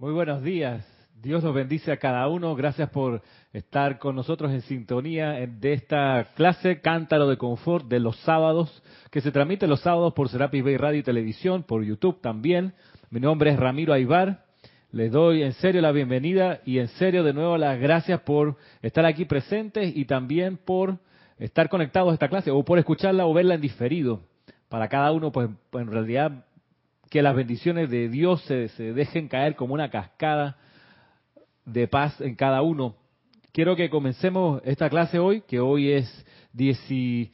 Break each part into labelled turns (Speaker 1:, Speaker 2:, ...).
Speaker 1: Muy buenos días. Dios los bendice a cada uno. Gracias por estar con nosotros en sintonía de esta clase Cántaro de Confort de los sábados, que se transmite los sábados por Serapis Bay Radio y Televisión, por YouTube también. Mi nombre es Ramiro Aybar. Les doy en serio la bienvenida y en serio de nuevo las gracias por estar aquí presentes y también por estar conectados a esta clase o por escucharla o verla en diferido. Para cada uno, pues en realidad que las bendiciones de Dios se, dejen caer como una cascada de paz en cada uno. Quiero que comencemos esta clase hoy, que hoy es 19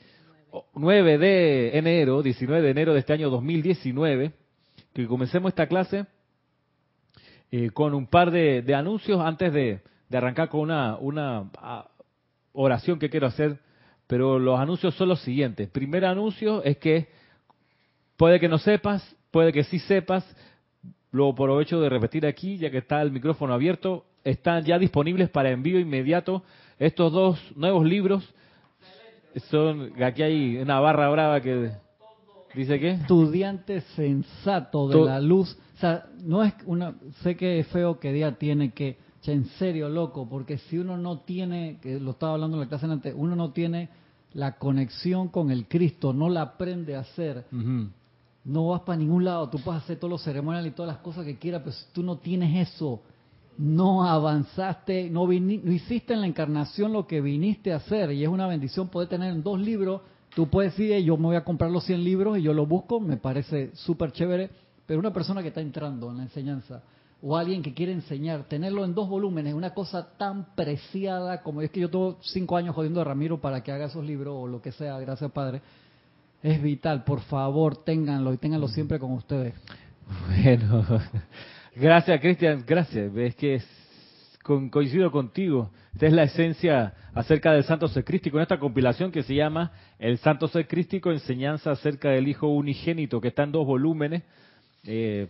Speaker 1: de enero, 19 de enero de este año 2019, que comencemos esta clase eh, con un par de, anuncios antes de, de, arrancar con una, una ah, oración que quiero hacer, pero los anuncios son los siguientes. Primer anuncio es que puede que no sepas, puede que sí sepas, lo aprovecho de repetir aquí, ya que está el micrófono abierto, están ya disponibles para envío inmediato estos dos nuevos libros. Son, aquí hay una barra brava que dice que
Speaker 2: estudiante sensato de la luz. O sea, no es una, sé que es feo que día tiene que, en serio, loco, porque si uno no tiene, que lo estaba hablando en la clase antes, uno no tiene la conexión con el Cristo, no la aprende a hacer no vas para ningún lado, tú puedes hacer todos los ceremoniales y todas las cosas que quieras, pero si tú no tienes eso, no avanzaste, no, hiciste en la encarnación lo que viniste a hacer, y es una bendición poder tener en dos libros, tú puedes decir, yo me voy a comprar los 100 libros y yo lo busco, me parece súper chévere, pero una persona que está entrando en la enseñanza, o alguien que quiere enseñar, tenerlo en dos volúmenes, una cosa tan preciada como es que yo tengo cinco años jodiendo a Ramiro para que haga esos libros o lo que sea, gracias Padre es vital. Por favor, ténganlo y ténganlo siempre con ustedes.
Speaker 1: Bueno, gracias Cristian, gracias. Es que coincido contigo. Esta es la esencia acerca del Santo Ser Crístico en esta compilación que se llama El Santo Ser Crístico, enseñanza acerca del Hijo Unigénito, que está en dos volúmenes. Eh,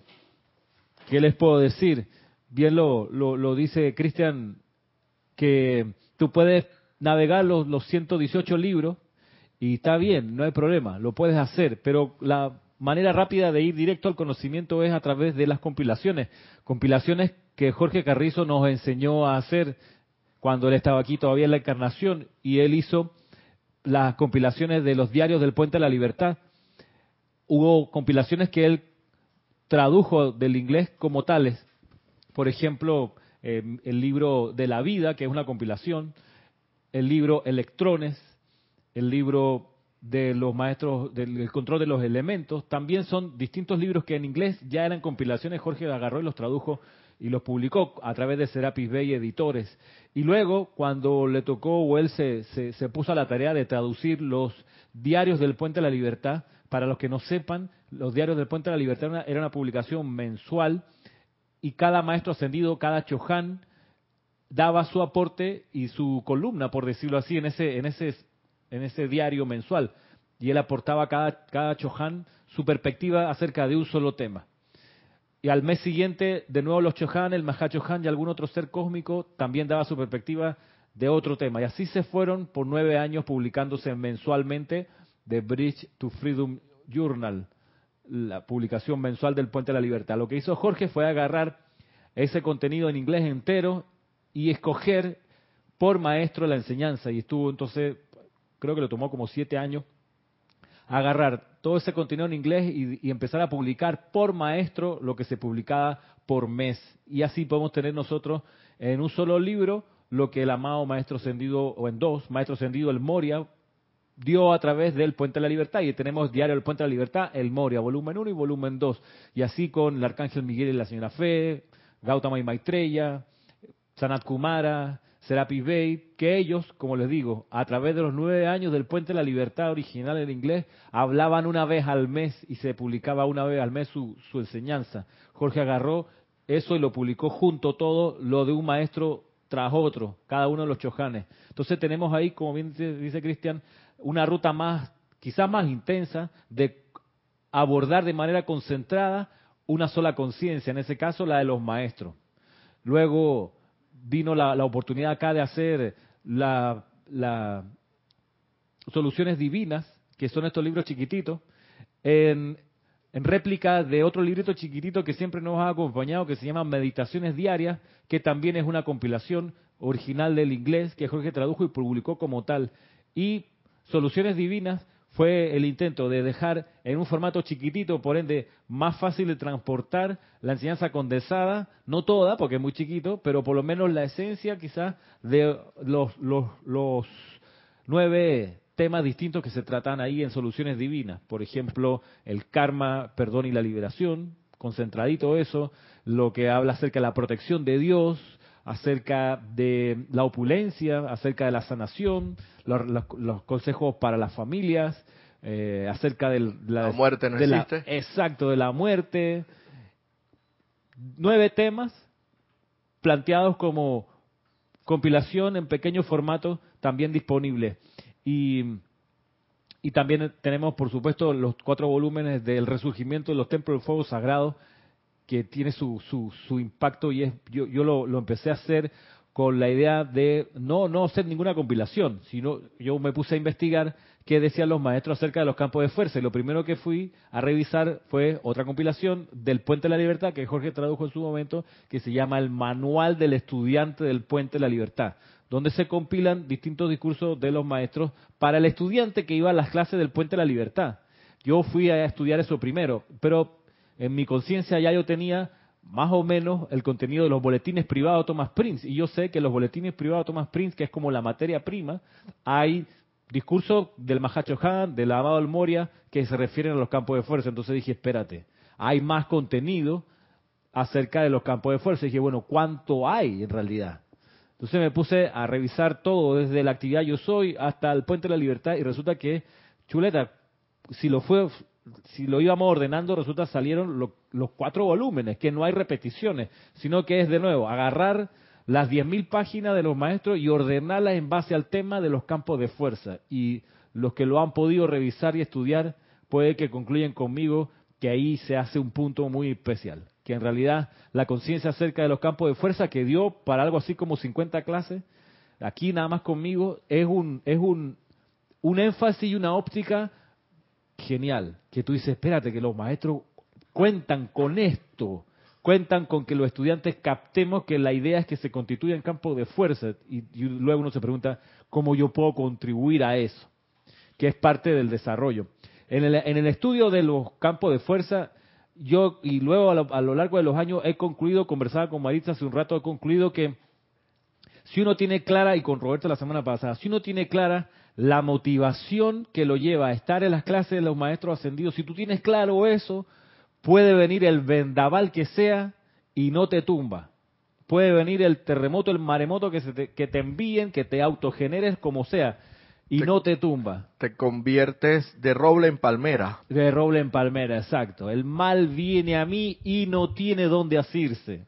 Speaker 1: ¿Qué les puedo decir? Bien lo, lo, dice Cristian, que tú puedes navegar los, los 118 libros y está bien, no hay problema, lo puedes hacer, pero la manera rápida de ir directo al conocimiento es a través de las compilaciones. Compilaciones que Jorge Carrizo nos enseñó a hacer cuando él estaba aquí todavía en la encarnación y él hizo las compilaciones de los diarios del Puente de la Libertad. Hubo compilaciones que él tradujo del inglés como tales. Por ejemplo, eh, el libro de la vida, que es una compilación, el libro Electrones, el libro de los maestros del control de los elementos. También son distintos libros que en inglés ya eran compilaciones. Jorge agarró y los tradujo y los publicó a través de Serapis Bay Editores. Y luego, cuando le tocó o él se, se, puso a la tarea de traducir los diarios del Puente de la Libertad, para los que no sepan, los diarios del Puente de la Libertad era una, publicación mensual y cada maestro ascendido, cada chohan, daba su aporte y su columna, por decirlo así, en ese, en ese en ese diario mensual. Y él aportaba cada, cada Chohan su perspectiva acerca de un solo tema. Y al mes siguiente, de nuevo los Chohan, el Mahachohan y algún otro ser cósmico también daba su perspectiva de otro tema. Y así se fueron por nueve años publicándose mensualmente The Bridge to Freedom Journal, la publicación mensual del Puente de la Libertad. Lo que hizo Jorge fue agarrar ese contenido en inglés entero y escoger por maestro la enseñanza. Y estuvo entonces creo que le tomó como siete años, agarrar todo ese contenido en inglés y, empezar a publicar por maestro lo que se publicaba por mes. Y así podemos tener nosotros en un solo libro lo que el amado Maestro Ascendido, o en dos, Maestro Ascendido, el Moria, dio a través del Puente de la Libertad. Y tenemos Diario del Puente de la Libertad, el Moria, volumen 1 y volumen 2. Y así con el Arcángel Miguel y la Señora Fe, Gautama y Maitreya, Sanat Kumara, Serapis Bay, que ellos, como les digo, a través de los nueve años del Puente de la Libertad original en inglés, hablaban una vez al mes y se publicaba una vez al mes su, enseñanza. Jorge agarró eso y lo publicó junto todo, lo de un maestro tras otro, cada uno de los chojanes. Entonces tenemos ahí, como bien dice Cristian, una ruta más, quizás más intensa, de abordar de manera concentrada una sola conciencia, en ese caso la de los maestros. Luego, vino la, oportunidad acá de hacer las soluciones divinas, que son estos libros chiquititos, en en réplica de otro librito chiquitito que siempre nos ha acompañado, que se llama Meditaciones Diarias, que también es una compilación original del inglés que Jorge tradujo y publicó como tal. Y Soluciones Divinas fue el intento de dejar en un formato chiquitito, por ende más fácil de transportar la enseñanza condensada, no toda, porque es muy chiquito, pero por lo menos la esencia quizás de los, los, los nueve temas distintos que se tratan ahí en soluciones divinas. Por ejemplo, el karma, perdón y la liberación, concentradito eso, lo que habla acerca de la protección de Dios, acerca de la opulencia, acerca de la sanación, los, consejos para las familias, eh, acerca de
Speaker 3: la, muerte no existe.
Speaker 1: exacto, de la muerte. Nueve temas planteados como compilación en pequeño formato, también disponible. Y, y también tenemos, por supuesto, los cuatro volúmenes del resurgimiento de los templos del fuego sagrado, que tiene su, su, su impacto y es yo, yo lo, lo, empecé a hacer con la idea de no no hacer ninguna compilación, sino yo me puse a investigar qué decían los maestros acerca de los campos de fuerza y lo primero que fui a revisar fue otra compilación del Puente de la Libertad que Jorge tradujo en su momento, que se llama el Manual del Estudiante del Puente de la Libertad, donde se compilan distintos discursos de los maestros para el estudiante que iba a las clases del Puente de la Libertad. Yo fui a estudiar eso primero, pero en mi conciencia ya yo tenía más o menos el contenido de los boletines privados de Thomas Prince. Y yo sé que los boletines privados de Thomas Prince, que es como la materia prima, hay discursos del Mahacho Han, del Amado al Moria, que se refieren a los campos de fuerza. Entonces dije, espérate, hay más contenido acerca de los campos de fuerza. Y dije, bueno, ¿cuánto hay en realidad? Entonces me puse a revisar todo, desde la actividad Yo Soy hasta el Puente de la Libertad, y resulta que, chuleta, si lo fue si lo íbamos ordenando, resulta salieron los cuatro volúmenes, que no hay repeticiones, sino que es de nuevo agarrar las 10.000 páginas de los maestros y ordenarlas en base al tema de los campos de fuerza. Y los que lo han podido revisar y estudiar, puede que concluyan conmigo que ahí se hace un punto muy especial, que en realidad la conciencia acerca de los campos de fuerza que dio para algo así como 50 clases, aquí nada más conmigo, es un, es un, un énfasis y una óptica genial, que tú dices, espérate, que los maestros cuentan con esto, cuentan con que los estudiantes captemos que la idea es que se constituya en campo de fuerza y, luego uno se pregunta cómo yo puedo contribuir a eso, que es parte del desarrollo. En el, en el estudio de los campos de fuerza, yo y luego a lo, a lo largo de los años he concluido, conversaba con Maritza hace un rato, he concluido que si uno tiene clara, y con Roberto la semana pasada, si uno tiene clara la motivación que lo lleva a estar en las clases de los maestros ascendidos, si tú tienes claro eso, puede venir el vendaval que sea y no te tumba. Puede venir el terremoto, el maremoto que, se te, que te envíen, que te autogeneres como sea y no te tumba.
Speaker 3: Te conviertes de roble en palmera.
Speaker 1: De roble en palmera, exacto. El mal viene a mí y no tiene dónde asirse.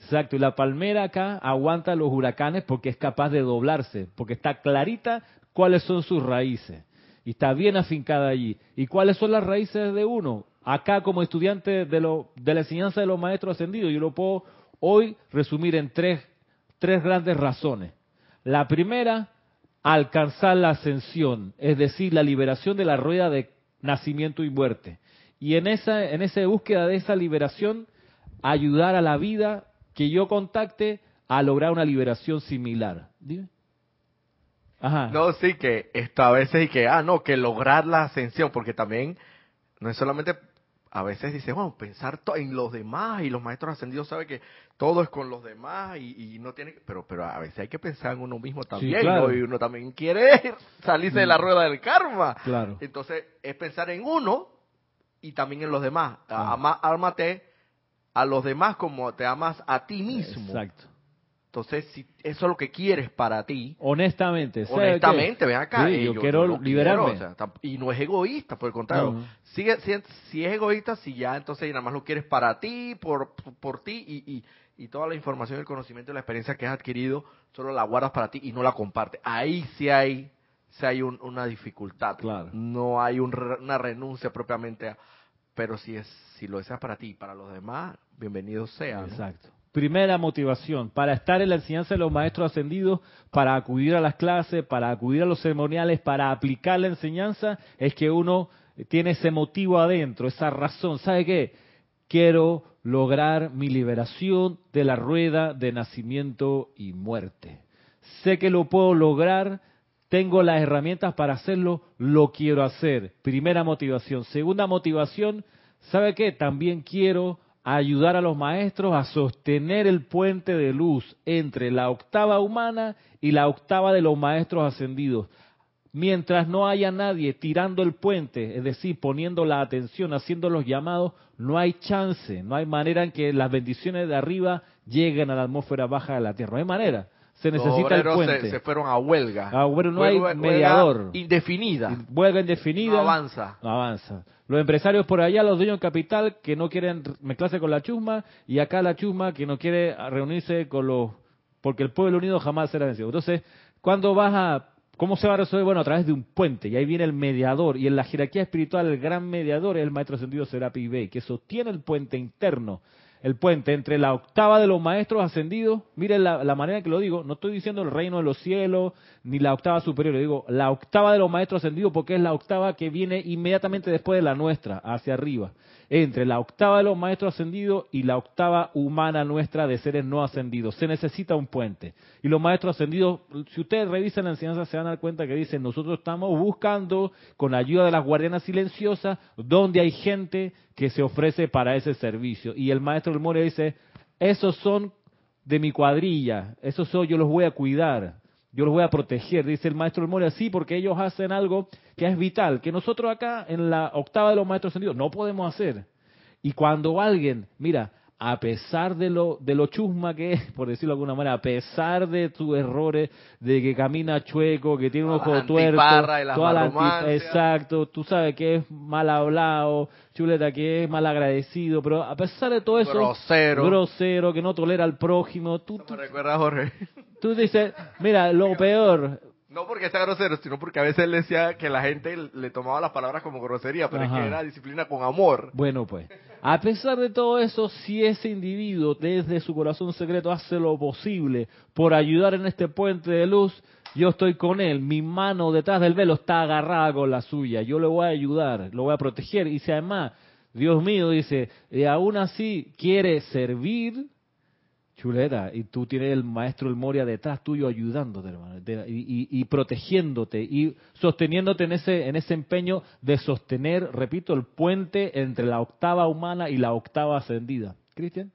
Speaker 1: Exacto, y la palmera acá aguanta los huracanes porque es capaz de doblarse, porque está clarita cuáles son sus raíces. Y está bien afincada allí. ¿Y cuáles son las raíces de uno? Acá como estudiante de, lo, de la enseñanza de los maestros ascendidos, yo lo puedo hoy resumir en tres, tres grandes razones. La primera, alcanzar la ascensión, es decir, la liberación de la rueda de nacimiento y muerte. Y en esa, en esa búsqueda de esa liberación, ayudar a la vida que yo contacte a lograr una liberación similar. ¿Dime?
Speaker 3: No, sí, que esto a veces y que, ah, no, que lograr la ascensión, porque también no es solamente, a veces dice, bueno, pensar en los demás y los maestros ascendidos saben que todo es con los demás y, no tiene, pero pero a veces hay que pensar en uno mismo también, Y uno también quiere salirse de la mm. rueda del karma.
Speaker 1: Claro.
Speaker 3: Entonces, es pensar en uno y también en los demás. Ama, a los demás como te amas a ti mismo.
Speaker 1: Exacto.
Speaker 3: Entonces, si eso es lo que quieres para ti.
Speaker 1: Honestamente.
Speaker 3: Honestamente, ven acá.
Speaker 1: yo, quiero liberarme.
Speaker 3: y no es egoísta, por el contrario. si, es egoísta, si ya entonces nada más lo quieres para ti, por, por ti, y, y, y, toda la información, el conocimiento y la experiencia que has adquirido, solo la guardas para ti y no la compartes. Ahí sí hay, sí hay una dificultad.
Speaker 1: Claro.
Speaker 3: No hay una renuncia propiamente Pero si, es, si lo deseas para ti y para los demás, bienvenido sea.
Speaker 1: Exacto. Primera motivación, para estar en la enseñanza de los maestros ascendidos, para acudir a las clases, para acudir a los ceremoniales, para aplicar la enseñanza, es que uno tiene ese motivo adentro, esa razón. ¿Sabe qué? Quiero lograr mi liberación de la rueda de nacimiento y muerte. Sé que lo puedo lograr, tengo las herramientas para hacerlo, lo quiero hacer. Primera motivación. Segunda motivación, ¿sabe qué? También quiero ayudar a los maestros a sostener el puente de luz entre la octava humana y la octava de los maestros ascendidos. Mientras no haya nadie tirando el puente, es decir, poniendo la atención, haciendo los llamados, no hay chance, no hay manera en que las bendiciones de arriba lleguen a la atmósfera baja de la Tierra. No hay manera. Se necesita el puente.
Speaker 3: Se, fueron a huelga.
Speaker 1: Ah, no hay mediador.
Speaker 3: indefinida.
Speaker 1: Huelga indefinida. No
Speaker 3: avanza.
Speaker 1: No avanza. Los empresarios por allá, los dueños capital que no quieren mezclarse con la chusma y acá la chusma que no quiere reunirse con los... porque el pueblo unido jamás será vencido. Entonces, cuando vas a... ¿Cómo se va a resolver? Bueno, a través de un puente. Y ahí viene el mediador. Y en la jerarquía espiritual, el gran mediador es el maestro sentido Serapi Bey, que sostiene el puente interno el puente entre la octava de los maestros ascendidos, miren la, la, manera que lo digo, no estoy diciendo el reino de los cielos ni la octava superior, digo la octava de los maestros ascendidos porque es la octava que viene inmediatamente después de la nuestra, hacia arriba entre la octava de los maestros ascendidos y la octava humana nuestra de seres no ascendidos. Se necesita un puente. Y los maestros ascendidos, si ustedes revisan la enseñanza, se van a dar cuenta que dicen, nosotros estamos buscando, con la ayuda de las guardianas silenciosas, donde hay gente que se ofrece para ese servicio. Y el maestro del Moria dice, esos son de mi cuadrilla, esos son, yo los voy a cuidar. Yo los voy a proteger, dice el maestro Moria, sí, porque ellos hacen algo que es vital, que nosotros acá en la octava de los maestros sentidos no podemos hacer. Y cuando alguien, mira, a pesar de lo, de lo chusma que es, por decirlo de alguna manera, a pesar de sus errores, de que camina chueco, que tiene un ojo tuerto, toda la exacto, tú sabes que es mal hablado, chuleta que es mal agradecido, pero a pesar de todo eso,
Speaker 3: grosero,
Speaker 1: grosero que no tolera al prójimo, tú,
Speaker 3: me recuerda Jorge.
Speaker 1: Tú dices, mira, lo peor.
Speaker 3: No porque sea grosero, sino porque a veces él decía que la gente le tomaba las palabras como grosería, pero es que era disciplina con amor.
Speaker 1: Bueno, pues, a pesar de todo eso, si ese individuo desde su corazón secreto hace lo posible por ayudar en este puente de luz, yo estoy con él, mi mano detrás del velo está agarrada con la suya, yo le voy a ayudar, lo voy a proteger. Y si además, Dios mío, dice, y aún así quiere servir, Chuleta, y tú tienes el maestro el Moria detrás tuyo ayudándote, hermano, y, protegiéndote y sosteniéndote en ese, en ese empeño de sostener, repito, el puente entre la octava humana y la octava ascendida. Cristian.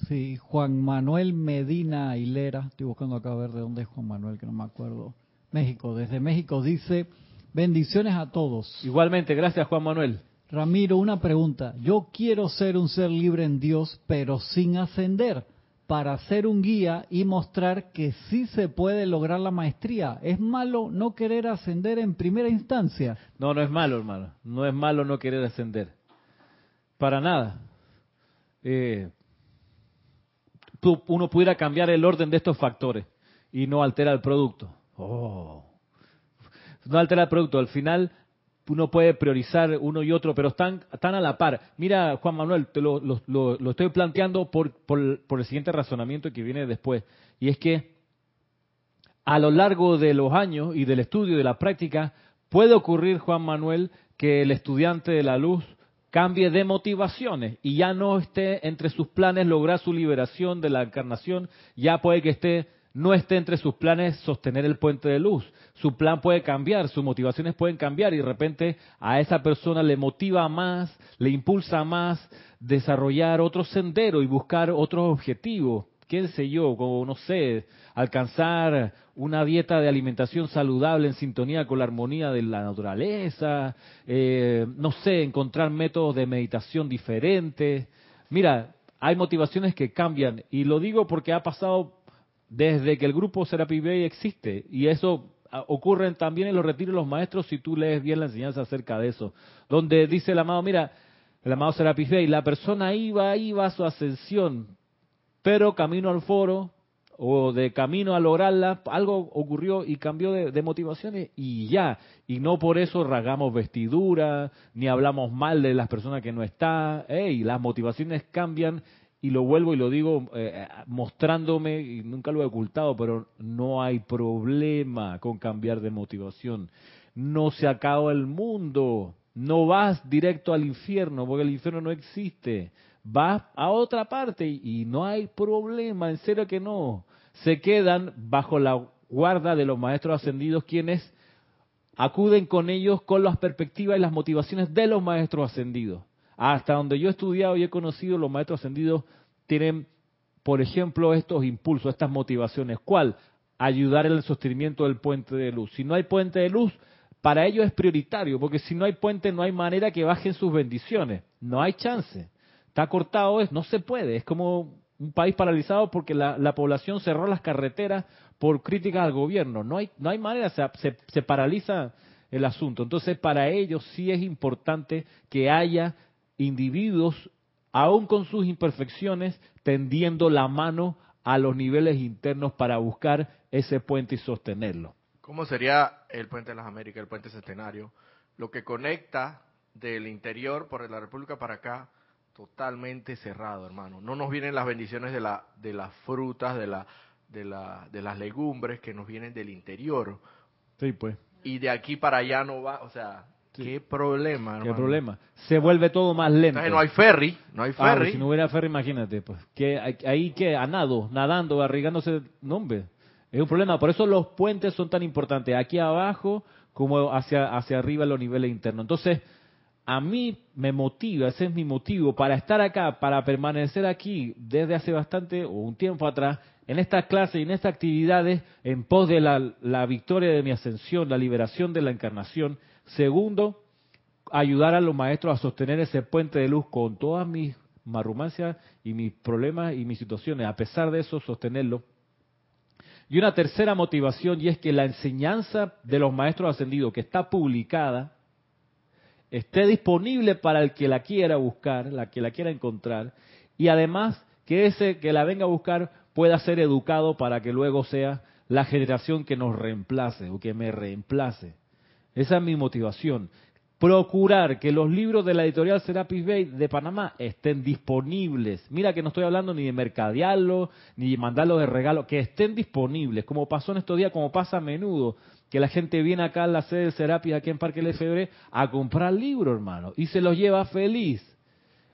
Speaker 2: Sí, Juan Manuel Medina Hilera, estoy buscando acá a ver de dónde es Juan Manuel, que no me acuerdo. México, desde México dice, bendiciones a todos.
Speaker 1: Igualmente, gracias Juan Manuel.
Speaker 2: Ramiro, una pregunta. Yo quiero ser un ser libre en Dios, pero sin ascender para ser un guía y mostrar que sí se puede lograr la maestría. ¿Es malo no querer ascender en primera instancia?
Speaker 1: No, no es malo, hermano. No es malo no querer ascender. Para nada. Eh, uno pudiera cambiar el orden de estos factores y no altera el producto. Oh. No altera el producto. Al final uno puede priorizar uno y otro, pero están, están a la par. Mira, Juan Manuel, te lo, lo, estoy planteando por, por, por, el siguiente razonamiento que viene después. Y es que a lo largo de los años y del estudio y de la práctica, puede ocurrir, Juan Manuel, que el estudiante de la luz cambie de motivaciones y ya no esté entre sus planes lograr su liberación de la encarnación, ya puede que esté no esté entre sus planes sostener el puente de luz. Su plan puede cambiar, sus motivaciones pueden cambiar y de repente a esa persona le motiva más, le impulsa más desarrollar otro sendero y buscar otros objetivos. ¿Qué sé yo? Como, no sé, alcanzar una dieta de alimentación saludable en sintonía con la armonía de la naturaleza, eh, no sé, encontrar métodos de meditación diferentes. Mira, hay motivaciones que cambian y lo digo porque ha pasado desde que el grupo Serapi Bay existe. Y eso ah, ocurre también en los retiros de los maestros si tú lees bien la enseñanza acerca de eso. Donde dice el amado, mira, el amado Serapi Bay, la persona iba, iba a su ascensión, pero camino al foro o de camino a lograrla, algo ocurrió y cambió de, motivaciones y ya. Y no por eso rasgamos vestidura, ni hablamos mal de las personas que no están. Hey, las motivaciones cambian y lo vuelvo y lo digo eh, mostrándome, y nunca lo he ocultado, pero no hay problema con cambiar de motivación. No se acaba el mundo, no vas directo al infierno, porque el infierno no existe. Vas a otra parte y no hay problema, en serio que no. Se quedan bajo la guarda de los maestros ascendidos quienes acuden con ellos con las perspectivas y las motivaciones de los maestros ascendidos. Hasta donde yo he estudiado y he conocido, los maestros ascendidos tienen, por ejemplo, estos impulsos, estas motivaciones. ¿Cuál? Ayudar en el sostenimiento del puente de luz. Si no hay puente de luz, para ellos es prioritario, porque si no hay puente no hay manera que bajen sus bendiciones. No hay chance. Está cortado, es, no se puede. Es como un país paralizado porque la, población cerró las carreteras por críticas al gobierno. No hay, no hay manera, se, se paraliza el asunto. Entonces, para ellos sí es importante que haya individuos, aún con sus imperfecciones, tendiendo la mano a los niveles internos para buscar ese puente y sostenerlo.
Speaker 3: ¿Cómo sería el puente de las Américas, el puente centenario? Lo que conecta del interior por la República para acá, totalmente cerrado, hermano. No nos vienen las bendiciones de, la, de las frutas, de, la, de, la, de las legumbres que nos vienen del interior.
Speaker 1: Sí, pues.
Speaker 3: Y de aquí para allá no va, o sea, qué problema, hermano.
Speaker 1: Qué problema. Se vuelve todo más lento.
Speaker 3: no hay ferry, no hay ah, ferry.
Speaker 1: si no hubiera ferry, imagínate, pues. Que ahí que a nado, nadando, arriesgándose, nombre. Es un problema, por eso los puentes son tan importantes, aquí abajo como hacia, hacia arriba los niveles internos. Entonces, a mí me motiva, ese es mi motivo para estar acá, para permanecer aquí desde hace bastante o un tiempo atrás, en estas clases y en estas actividades en pos de la, la victoria de mi ascensión, la liberación de la encarnación. Segundo, ayudar a los maestros a sostener ese puente de luz con todas mis marrumancias y mis problemas y mis situaciones. A pesar de eso, sostenerlo y una tercera motivación, y es que la enseñanza de los maestros ascendidos, que está publicada, esté disponible para el que la quiera buscar, la que la quiera encontrar, y además que ese que la venga a buscar pueda ser educado para que luego sea la generación que nos reemplace o que me reemplace. Esa es mi motivación procurar que los libros de la editorial Serapis Bay de Panamá estén disponibles. Mira que no estoy hablando ni de mercadearlo, ni de mandarlos de regalo, que estén disponibles, como pasó en estos días, como pasa a menudo, que la gente viene acá a la sede de Serapis, aquí en Parque Lefebvre, a comprar libros, hermano, y se los lleva feliz.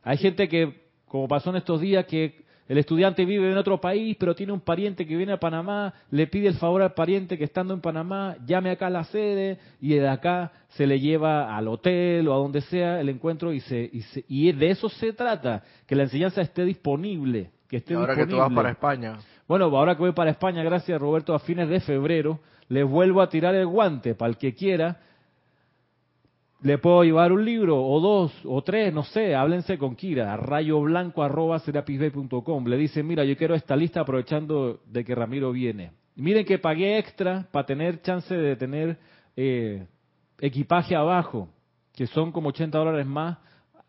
Speaker 1: Hay gente que, como pasó en estos días, que el estudiante vive en otro país, pero tiene un pariente que viene a Panamá, le pide el favor al pariente que estando en Panamá, llame acá a la sede y de acá se le lleva al hotel o a donde sea el encuentro y, se, y, de eso se trata, que la enseñanza esté disponible. Que esté
Speaker 3: ahora
Speaker 1: que tú
Speaker 3: vas para España.
Speaker 1: Bueno, ahora que voy para España, gracias Roberto, a fines de febrero, les vuelvo a tirar el guante para el que quiera le puedo llevar un libro, o dos, o tres, no sé, háblense con Kira, rayoblanco.com. Le dice, mira, yo quiero esta lista aprovechando de que Ramiro viene. miren que pagué extra para tener chance de tener eh, equipaje abajo, que son como 80 dólares más,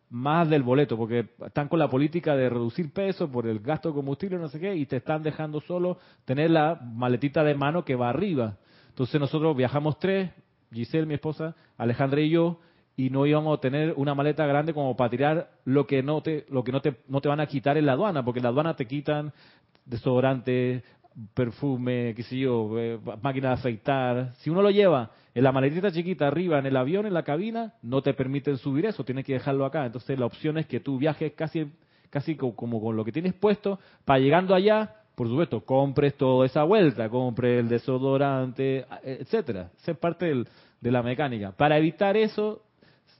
Speaker 1: más del boleto, porque están con la política de reducir peso por el gasto de combustible, no sé qué, y te están dejando solo tener la maletita de mano que va arriba. Entonces nosotros viajamos tres, Giselle, mi esposa, Alejandra y yo, y no íbamos a tener una maleta grande como para tirar lo que no te, lo que no te, no te van a quitar en la aduana, porque en la aduana te quitan desodorante, perfume, qué sé yo, eh, máquina de afeitar. Si uno lo lleva en la maletita chiquita arriba, en el avión, en la cabina, no te permiten subir eso, tienes que dejarlo acá. Entonces la opción es que tú viajes casi, casi como con lo que tienes puesto, para llegando allá, por supuesto, compres toda esa vuelta, compres el desodorante, etcétera. Esa es parte del, de la mecánica. Para evitar eso,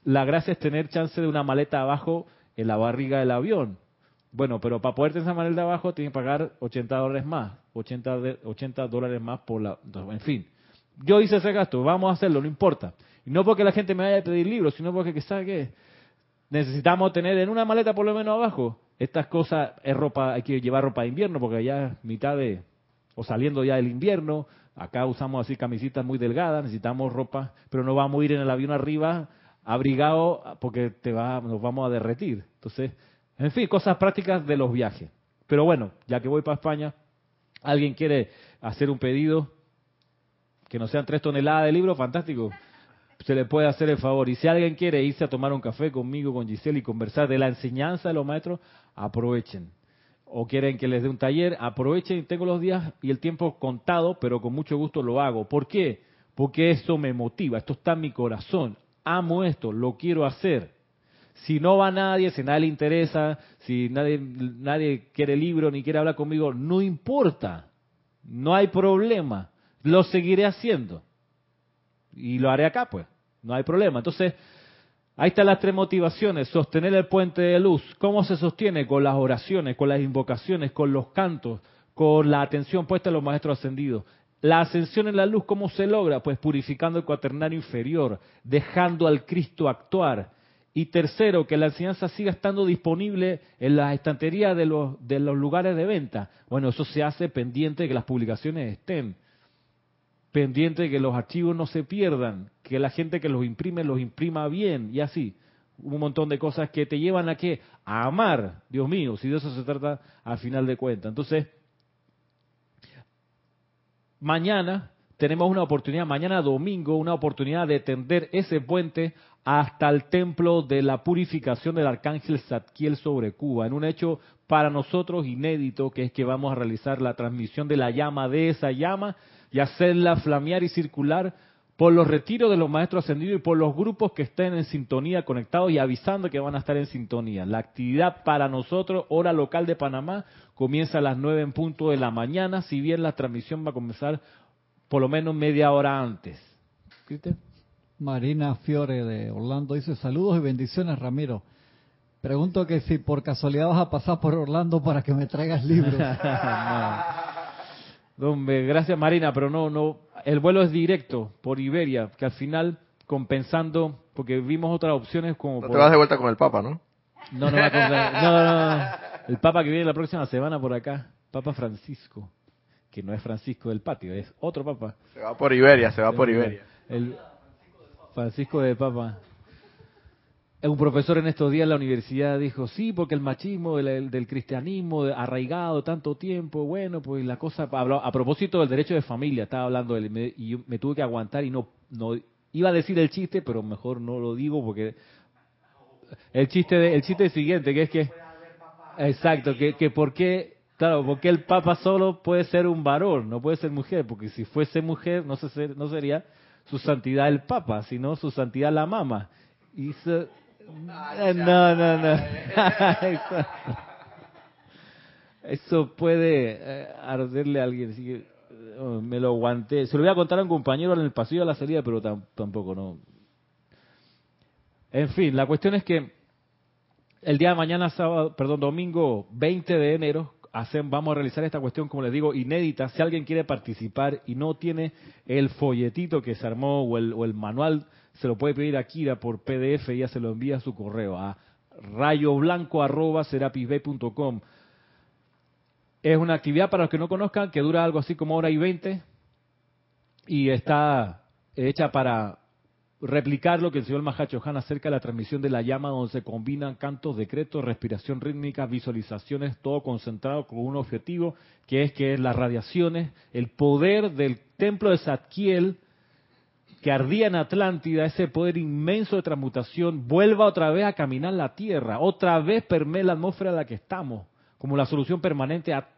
Speaker 1: la gracia es tener chance de una maleta abajo en la barriga del avión. Bueno, pero para poder tener esa maleta abajo tienes que pagar 80 dólares más, 80, 80 dólares más por la... En fin, yo hice ese gasto, vamos a hacerlo, no importa. Y no porque la gente me vaya a pedir libros, sino porque, ¿sabe qué? Necesitamos tener en una maleta por lo menos abajo estas cosas, es ropa, hay que llevar ropa de invierno porque ya es mitad de, o saliendo ya del invierno, acá usamos así camisitas muy delgadas, necesitamos ropa, pero no vamos a ir en el avión arriba abrigado porque te va, nos vamos a derretir. Entonces, en fin, cosas prácticas de los viajes. Pero bueno, ya que voy para España, alguien quiere hacer un pedido que no sean tres toneladas de libros, fantástico. Se le puede hacer el favor. Y si alguien quiere irse a tomar un café conmigo, con Giselle y conversar de la enseñanza de los maestros, aprovechen. O quieren que les dé un taller, aprovechen. Tengo los días y el tiempo contado, pero con mucho gusto lo hago. ¿Por qué? Porque eso me motiva. Esto está en mi corazón amo esto, lo quiero hacer. Si no va nadie, si nadie le interesa, si nadie, nadie quiere el libro ni quiere hablar conmigo, no importa, no hay problema, lo seguiré haciendo. Y lo haré acá, pues, no hay problema. Entonces, ahí están las tres motivaciones. Sostener el puente de luz. ¿Cómo se sostiene? Con las oraciones, con las invocaciones, con los cantos, con la atención puesta en los maestros ascendidos. La ascensión en la luz, ¿cómo se logra? Pues purificando el cuaternario inferior, dejando al Cristo actuar. Y tercero, que la enseñanza siga estando disponible en las estanterías de los, de los lugares de venta. Bueno, eso se hace pendiente de que las publicaciones estén, pendiente de que los archivos no se pierdan, que la gente que los imprime los imprima bien y así. Un montón de cosas que te llevan a qué? A amar, Dios mío, si de eso se trata al final de cuentas. Entonces, mañana tenemos una oportunidad, mañana domingo, una oportunidad de tender ese puente hasta el templo de la purificación del arcángel Zadkiel sobre Cuba, en un hecho para nosotros inédito, que es que vamos a realizar la transmisión de la llama de esa llama y hacerla flamear y circular por los retiros de los maestros ascendidos y por los grupos que estén en sintonía conectados y avisando que van a estar en sintonía. La actividad para nosotros, hora local de Panamá, comienza a las nueve en punto de la mañana, si bien la transmisión va a comenzar por lo menos media hora antes.
Speaker 2: Marina Fiore de Orlando dice saludos y bendiciones Ramiro. Pregunto que si por casualidad vas a pasar por Orlando para que me traigas libros.
Speaker 1: gracias Marina, pero no, no, el vuelo es directo por Iberia, que al final compensando, porque vimos otras opciones como...
Speaker 3: No te vas de vuelta con el Papa, ¿no?
Speaker 1: No, no, no, no, el Papa que viene la próxima semana por acá, Papa Francisco, que no es Francisco del Patio, es otro Papa.
Speaker 3: Se va por Iberia, se va por Iberia.
Speaker 1: El Francisco de Papa un profesor en estos días en la universidad dijo, sí, porque el machismo del, cristianismo arraigado tanto tiempo, bueno, pues la cosa, a, propósito del derecho de familia, estaba hablando de él, y yo me tuve que aguantar y no, no, iba a decir el chiste, pero mejor no lo digo porque el chiste, de, el chiste siguiente, que es que, exacto, que, que por qué, claro, porque el papa solo puede ser un varón, no puede ser mujer, porque si fuese mujer no, se, no sería su santidad el papa, sino su santidad la mama. Y no, no, no. Eso, puede eh, arderle a alguien. Así que oh, me lo aguanté. Se lo voy a contar a un compañero en el pasillo a la salida, pero tampoco, no. En fin, la cuestión es que el día de mañana, sábado, perdón, domingo 20 de enero, vamos a realizar esta cuestión, como les digo, inédita. Si alguien quiere participar y no tiene el folletito que se armó o el, o el manual se lo puede pedir a Kira por PDF y ya se lo envía a su correo a rayoblanco.com. Es una actividad para los que no conozcan que dura algo así como hora y veinte y está hecha para replicar lo que el señor Mahacho Han acerca de la transmisión de la llama, donde se combinan cantos, decretos, respiración rítmica, visualizaciones, todo concentrado con un objetivo, que es que las radiaciones, el poder del templo de Zadkiel, que ardía en Atlántida, ese poder inmenso de transmutación, vuelva otra vez a caminar la Tierra, otra vez permee la atmósfera en la que estamos, como la solución permanente a,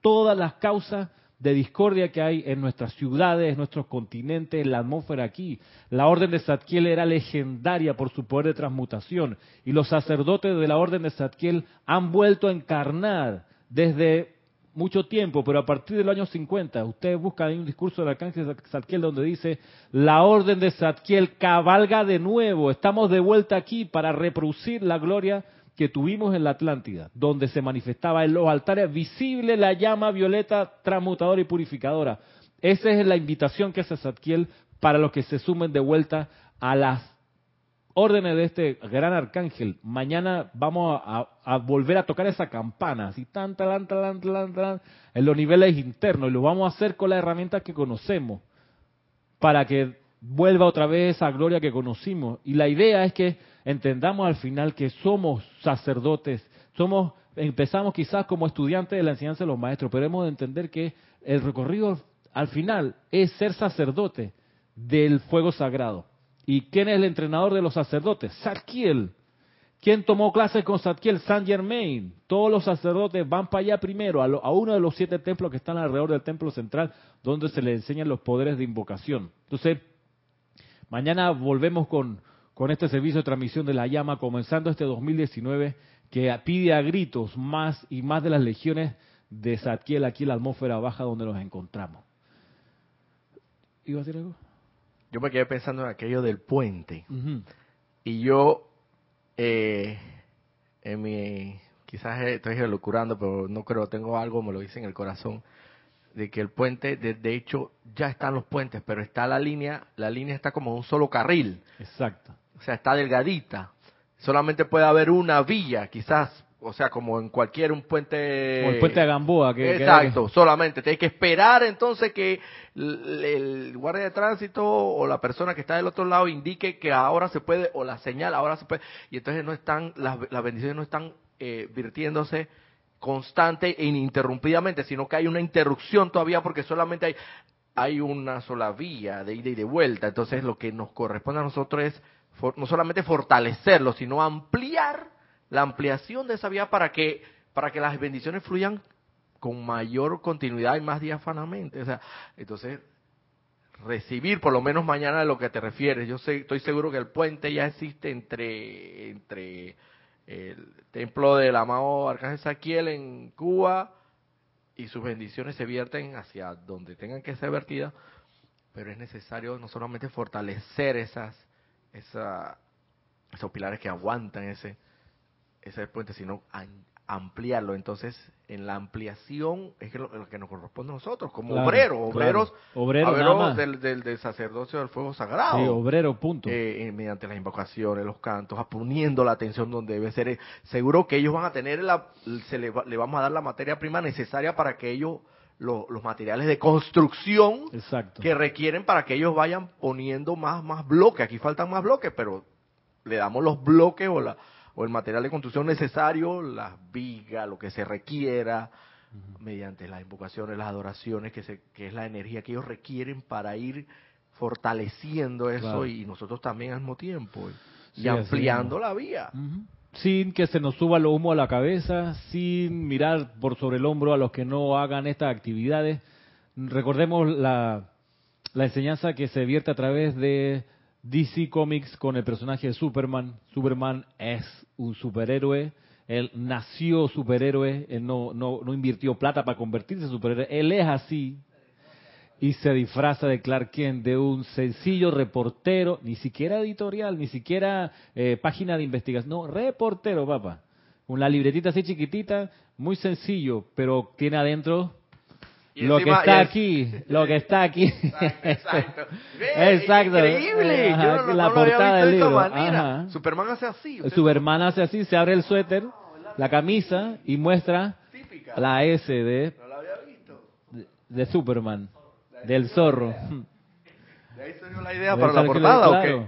Speaker 1: todas las causas de discordia que hay en nuestras ciudades, en nuestros continentes, en la atmósfera aquí. La orden de Zadkiel era legendaria por su poder de transmutación y los sacerdotes de la orden de Zadkiel han vuelto a encarnar desde mucho tiempo, pero a partir del año 50, ustedes buscan ahí un discurso del arcángel Zadkiel donde dice, la orden de Zadkiel cabalga de nuevo, estamos de vuelta aquí para reproducir la gloria que tuvimos en la Atlántida, donde se manifestaba en los altares visible la llama violeta transmutadora y purificadora. Esa es la invitación que hace Zadkiel para los que se sumen de vuelta a las órdenes de este gran arcángel, mañana vamos a, volver a tocar esa campana, así tan, tan, tan, tan, tan, en los niveles internos, y lo vamos a hacer con las herramientas que conocemos, para que vuelva otra vez esa gloria que conocimos. Y la idea es que entendamos al final que somos sacerdotes, somos, empezamos quizás como estudiantes de la enseñanza de los maestros, pero hemos de entender que el recorrido al final es ser sacerdote del fuego sagrado. ¿Y quién es el entrenador de los sacerdotes? Zadkiel. ¿Quién tomó clases con Zadkiel? Saint Germain. Todos los sacerdotes van para allá primero, a, uno de los siete templos que están alrededor del templo central, donde se les enseñan los poderes de invocación. Entonces, mañana volvemos con, con este servicio de transmisión de la llama, comenzando este 2019, que pide a gritos más y más de las legiones de Zadkiel aquí en la atmósfera baja donde nos encontramos.
Speaker 3: ¿Iba a decir algo? Yo me quedé pensando en aquello del puente. Y yo, eh, en mi, quizás estoy locurando, pero no creo, tengo algo, me lo dice en el corazón, de que el puente, de, hecho, ya están los puentes, pero está la línea, la línea está como un solo carril.
Speaker 1: Exacto.
Speaker 3: O sea, está delgadita. Solamente puede haber una vía, quizás o sea, como en cualquier un puente...
Speaker 1: Como el puente de Gamboa. Que,
Speaker 3: Exacto, solamente. Tienes que esperar entonces que el, guardia de tránsito o la persona que está del otro lado indique que ahora se puede, o la señal, ahora se puede. Y entonces no están, las, bendiciones no están eh, virtiéndose constante e ininterrumpidamente, sino que hay una interrupción todavía porque solamente hay, hay una sola vía de ida y de vuelta. Entonces lo que nos corresponde a nosotros es no solamente fortalecerlo, sino ampliar la ampliación de esa vía para que, para que las bendiciones fluyan con mayor continuidad y más diafanamente. O sea, entonces, recibir por lo menos mañana de lo que te refieres. Yo sé, estoy seguro que el puente ya existe entre, entre el templo del amado Arcángel Saquiel en Cuba y sus bendiciones se vierten hacia donde tengan que ser vertidas, pero es necesario no solamente fortalecer esas, esa, esos pilares que aguantan ese, ese puente, sino ampliarlo. Entonces, en la ampliación es lo, que nos corresponde a nosotros, como obreros, obreros, obreros del, del, sacerdocio del fuego sagrado.
Speaker 1: Sí, obrero, punto.
Speaker 3: Eh, eh, mediante las invocaciones, los cantos, poniendo la atención donde debe ser. Eh, seguro que ellos van a tener, la, se le, le vamos a dar la materia prima necesaria para que ellos los materiales de construcción que requieren para que ellos vayan poniendo más, más bloques. Aquí faltan más bloques, pero le damos los bloques o la, o el material de construcción necesario, las vigas, lo que se requiera, mediante las invocaciones, las adoraciones, que, se, que es la energía que ellos requieren para ir fortaleciendo eso y nosotros también al mismo tiempo y ampliando la vía.
Speaker 1: Sin que se nos suba lo humo a la cabeza, sin mirar por sobre el hombro a los que no hagan estas actividades. Recordemos la, la enseñanza que se vierte a través de DC Comics con el personaje de Superman. Superman es un superhéroe. Él nació superhéroe. Él no, no, no invirtió plata para convertirse en superhéroe. Él es así. Y se disfraza de Clark Kent, de un sencillo reportero, ni siquiera editorial, ni siquiera eh, página de investigación. No, reportero, papá. Una libretita así chiquitita, muy sencillo, pero tiene adentro lo que está aquí, lo que está aquí.
Speaker 3: Exacto. Exacto. Increíble. la portada del libro. Superman hace así.
Speaker 1: Superman hace así, se abre el suéter, la camisa y muestra la S de, de, Superman, del zorro.
Speaker 3: De ahí salió la idea para la portada, ¿o qué?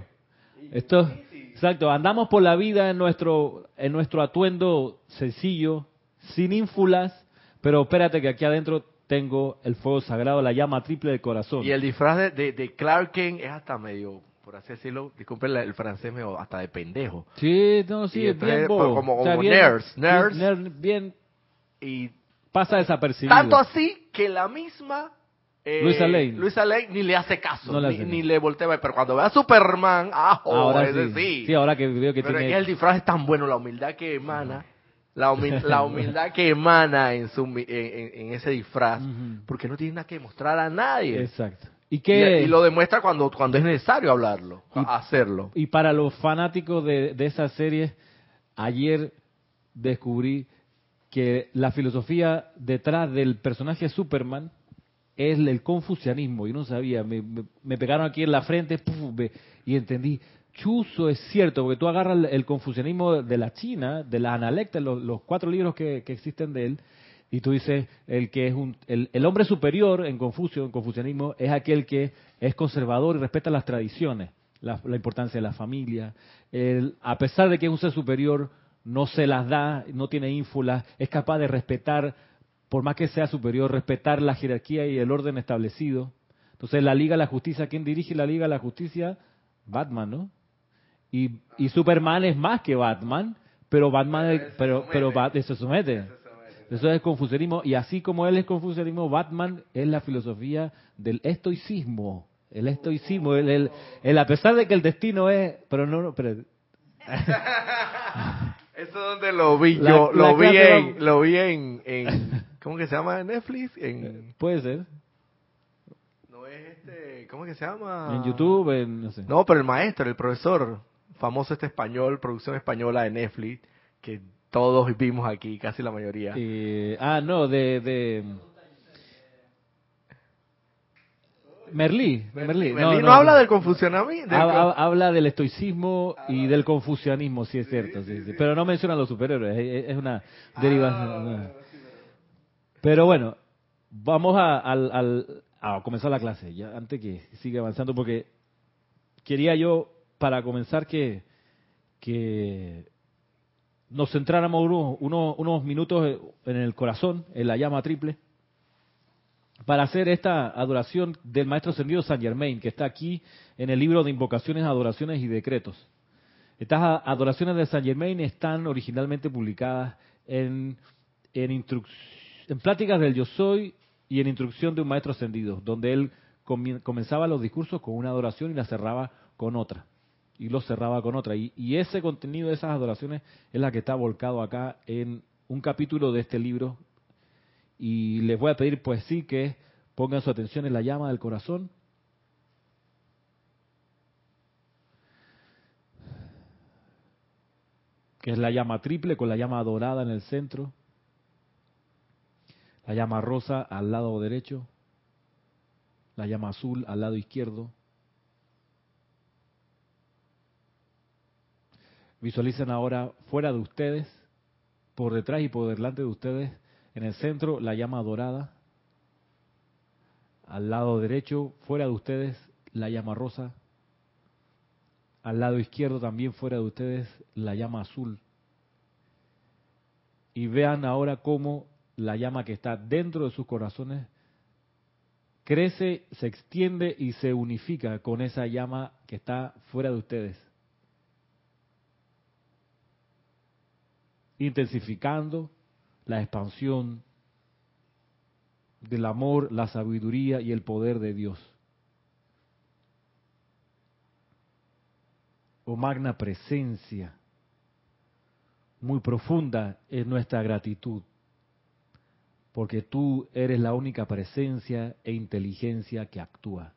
Speaker 1: Esto, exacto, andamos por la vida en nuestro, en nuestro atuendo sencillo, sin ínfulas, pero espérate que aquí adentro tengo el fuego sagrado, la llama triple del corazón.
Speaker 3: Y el disfraz de, de, Clark Kent es hasta medio, por así decirlo, disculpen el francés, medio hasta de pendejo.
Speaker 1: Sí, no, sí, es bien
Speaker 3: Como, como nerds, nerds.
Speaker 1: bien, y pasa desapercibido.
Speaker 3: Tanto así que la misma
Speaker 1: eh, Luisa Lane.
Speaker 3: Luisa Lane ni le hace caso, ni, le voltea. Pero cuando ve a Superman, ah, ahora sí.
Speaker 1: sí. ahora que veo que
Speaker 3: Pero tiene... el disfraz es tan bueno, la humildad que emana. La, humildad que emana en, su, en, ese disfraz, porque no tiene nada que mostrar a nadie.
Speaker 1: Exacto.
Speaker 3: ¿Y, que, y, lo demuestra cuando, cuando es necesario hablarlo, hacerlo.
Speaker 1: Y para los fanáticos de, de esa serie, ayer descubrí que la filosofía detrás del personaje Superman es el confucianismo. Yo no sabía, me, me, pegaron aquí en la frente y entendí chuzo es cierto, porque tú agarras el, confucianismo de la China, de la Analecta, los, cuatro libros que, existen de él, y tú dices, el que es un, el, hombre superior en Confucio, en confucianismo, es aquel que es conservador y respeta las tradiciones, la, importancia de la familia. a pesar de que es un ser superior, no se las da, no tiene ínfulas, es capaz de respetar, por más que sea superior, respetar la jerarquía y el orden establecido. Entonces, la Liga de la Justicia, ¿quién dirige la Liga de la Justicia? Batman, ¿no? Y, y Superman es más que Batman, pero Batman, pero, pero, se somete. Eso es confucianismo. Y así como él es confucianismo, Batman es la filosofía del estoicismo. El estoicismo, el, el, a pesar de que el destino es, pero no, no pero...
Speaker 3: Eso es donde lo vi yo, lo, vi en, lo vi en, en, ¿cómo que se llama? Netflix, en...
Speaker 1: Puede ser.
Speaker 3: No es este, ¿cómo que se llama?
Speaker 1: En YouTube, en, no sé.
Speaker 3: No, pero el maestro, el profesor, famoso este español, producción española de Netflix, que todos vimos aquí, casi la mayoría.
Speaker 1: ah, no, de, de Merlí, Merlí.
Speaker 3: No, no, habla del confucianismo.
Speaker 1: Habla, del estoicismo y del confucianismo, sí es cierto. Sí, sí. Pero no menciona a los superhéroes, es, una derivación. Ah, Pero bueno, vamos a, a comenzar la clase, ya antes que siga avanzando, porque quería yo, para comenzar, que, que nos centráramos unos, unos minutos en el corazón, en la llama triple para hacer esta adoración del Maestro Ascendido San Germain, que está aquí en el libro de invocaciones, adoraciones y decretos. Estas adoraciones de San Germain están originalmente publicadas en, en, en pláticas del Yo Soy y en instrucción de un Maestro Ascendido, donde él comenzaba los discursos con una adoración y la cerraba con otra. Y lo cerraba con otra. Y, ese contenido de esas adoraciones es la que está volcado acá en un capítulo de este libro y les voy a pedir pues sí que pongan su atención en la llama del corazón. que es la llama triple con la llama dorada en el centro, la llama rosa al lado derecho, la llama azul al lado izquierdo. Visualicen ahora fuera de ustedes, por detrás y por delante de ustedes, en el centro, la llama dorada. Al lado derecho, fuera de ustedes, la llama rosa. Al lado izquierdo, también fuera de ustedes, la llama azul. Y vean ahora cómo la llama que está dentro de sus corazones crece, se extiende y se unifica con esa llama que está fuera de ustedes. Intensificando, la expansión del amor, la sabiduría y el poder de Dios. Oh magna presencia, muy profunda es nuestra gratitud, porque tú eres la única presencia e inteligencia que actúa.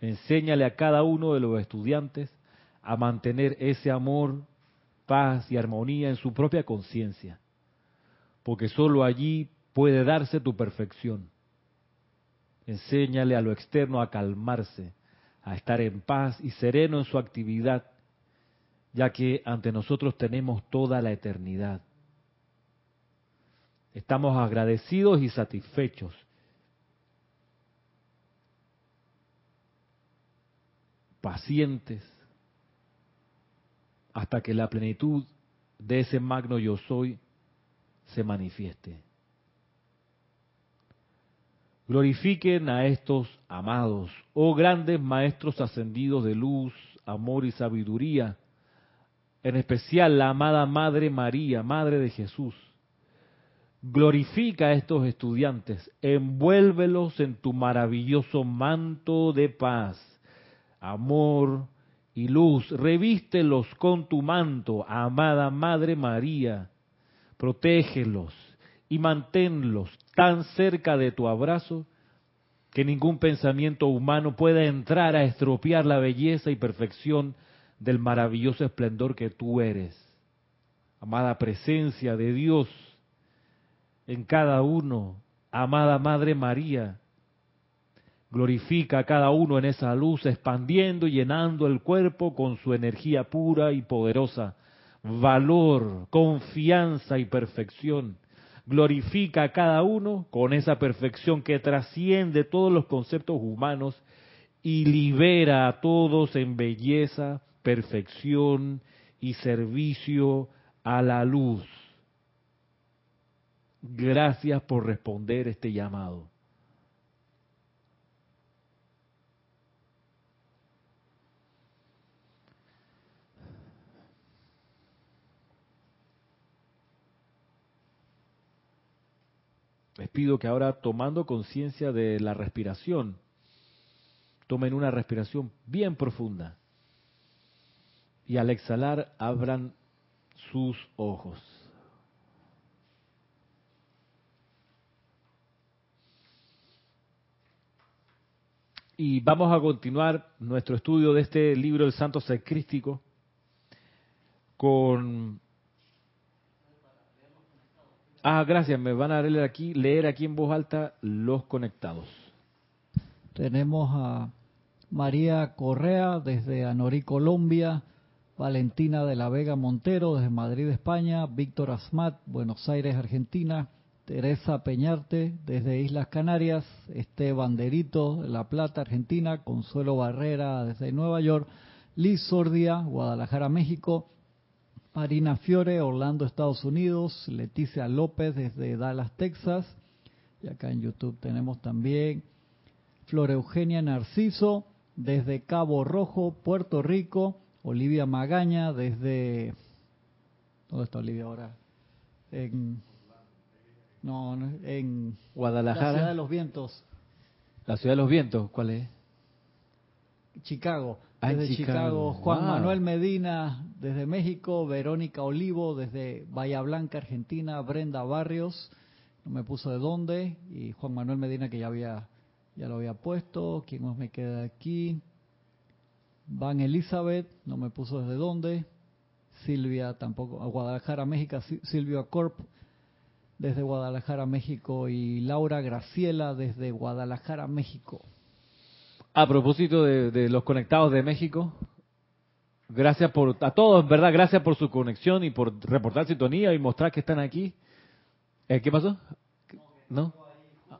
Speaker 1: Enséñale a cada uno de los estudiantes a mantener ese amor, paz y armonía en su propia conciencia porque sólo allí puede darse tu perfección. Enséñale a lo externo a calmarse, a estar en paz y sereno en su actividad, ya que ante nosotros tenemos toda la eternidad. Estamos agradecidos y satisfechos. Pacientes hasta que la plenitud de ese magno yo soy se manifieste. Glorifiquen a estos amados, oh grandes maestros ascendidos de luz, amor y sabiduría, en especial la amada Madre María, Madre de Jesús. Glorifica a estos estudiantes, envuélvelos en tu maravilloso manto de paz, amor y luz, revístelos con tu manto, amada Madre María, protégelos y manténlos tan cerca de tu abrazo que ningún pensamiento humano pueda entrar a estropear la belleza y perfección del maravilloso esplendor que tú eres. Amada presencia de Dios en cada uno, amada Madre María, glorifica a cada uno en esa luz, expandiendo y llenando el cuerpo con su energía pura y poderosa valor, confianza y perfección. Glorifica a cada uno con esa perfección que trasciende todos los conceptos humanos y libera a todos en belleza, perfección y servicio a la luz. Gracias por responder este llamado. Les pido que ahora, tomando conciencia de la respiración, Tomen una respiración bien profunda. Y al exhalar, abran sus ojos. Y vamos a continuar nuestro estudio de este libro del Santo Secrístico con... Ah, gracias, me van a leer aquí, leer aquí en voz alta los conectados.
Speaker 2: Tenemos a María Correa desde Anorí, Colombia, Valentina de la Vega Montero desde Madrid, España, Víctor Asmat, Buenos Aires, Argentina, Teresa Peñarte desde Islas Canarias, Esteban Derito de La Plata, Argentina, Consuelo Barrera desde Nueva York, Liz Sordia, Guadalajara, México, Marina Fiore, Orlando, Estados Unidos, Leticia López desde Dallas, Texas, y acá en YouTube tenemos también Flor Eugenia Narciso desde Cabo Rojo, Puerto Rico, Olivia Magaña desde... ¿Dónde está Olivia ahora? En no, en
Speaker 1: Guadalajara. La
Speaker 2: ciudad de los vientos.
Speaker 1: La ciudad de los vientos, ¿cuál es?
Speaker 2: Chicago. Ah, desde Chicago. Juan Manuel Medina desde México, Verónica Olivo desde Bahía Blanca, Argentina, Brenda Barrios, no me puso de dónde, y Juan Manuel Medina que ya había ya lo había puesto. ¿Quién más me queda aquí? Van Elizabeth, no me puso desde dónde. Silvia tampoco, a Guadalajara, México, Silvia Corp desde Guadalajara, México, y Laura Graciela desde Guadalajara, México.
Speaker 1: A propósito de, los conectados de México, gracias por, a todos, ¿verdad? Gracias por su conexión y por reportar sintonía y mostrar que están aquí. Eh, ¿Qué pasó? ¿No?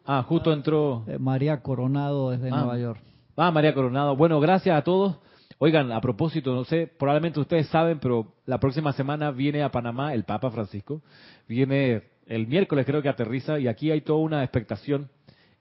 Speaker 1: Ah, justo entró.
Speaker 2: Eh, María Coronado desde ah. Nueva York.
Speaker 1: Ah, María Coronado. Bueno, gracias a todos. Oigan, a propósito, no sé, probablemente ustedes saben, pero la próxima semana viene a Panamá el Papa Francisco. Viene el miércoles creo que aterriza y aquí hay toda una expectación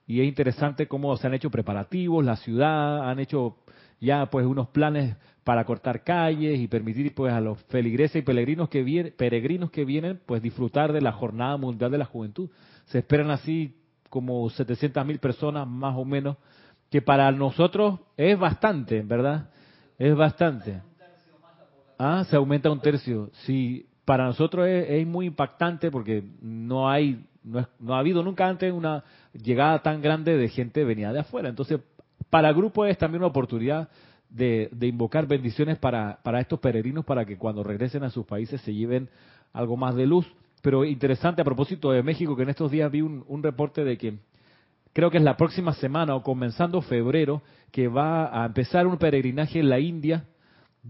Speaker 1: y es interesante cómo se han hecho preparativos, la ciudad han hecho ya pues unos planes para cortar calles y permitir pues a los feligreses y peregrinos que vienen, peregrinos que vienen pues disfrutar de la jornada mundial de la juventud. Se esperan así como 700 mil personas más o menos, que para nosotros es bastante, ¿verdad? Es bastante. Ah, se aumenta un tercio. Sí, para nosotros es, muy impactante porque no hay, no, ha habido nunca antes una llegada tan grande de gente venida de afuera. Entonces, para el grupo es también una oportunidad de, invocar bendiciones para, para estos peregrinos para que cuando regresen a sus países se lleven algo más de luz. Pero interesante a propósito de México, que en estos días vi un, un reporte de que creo que es la próxima semana o comenzando febrero, que va a empezar un peregrinaje en la India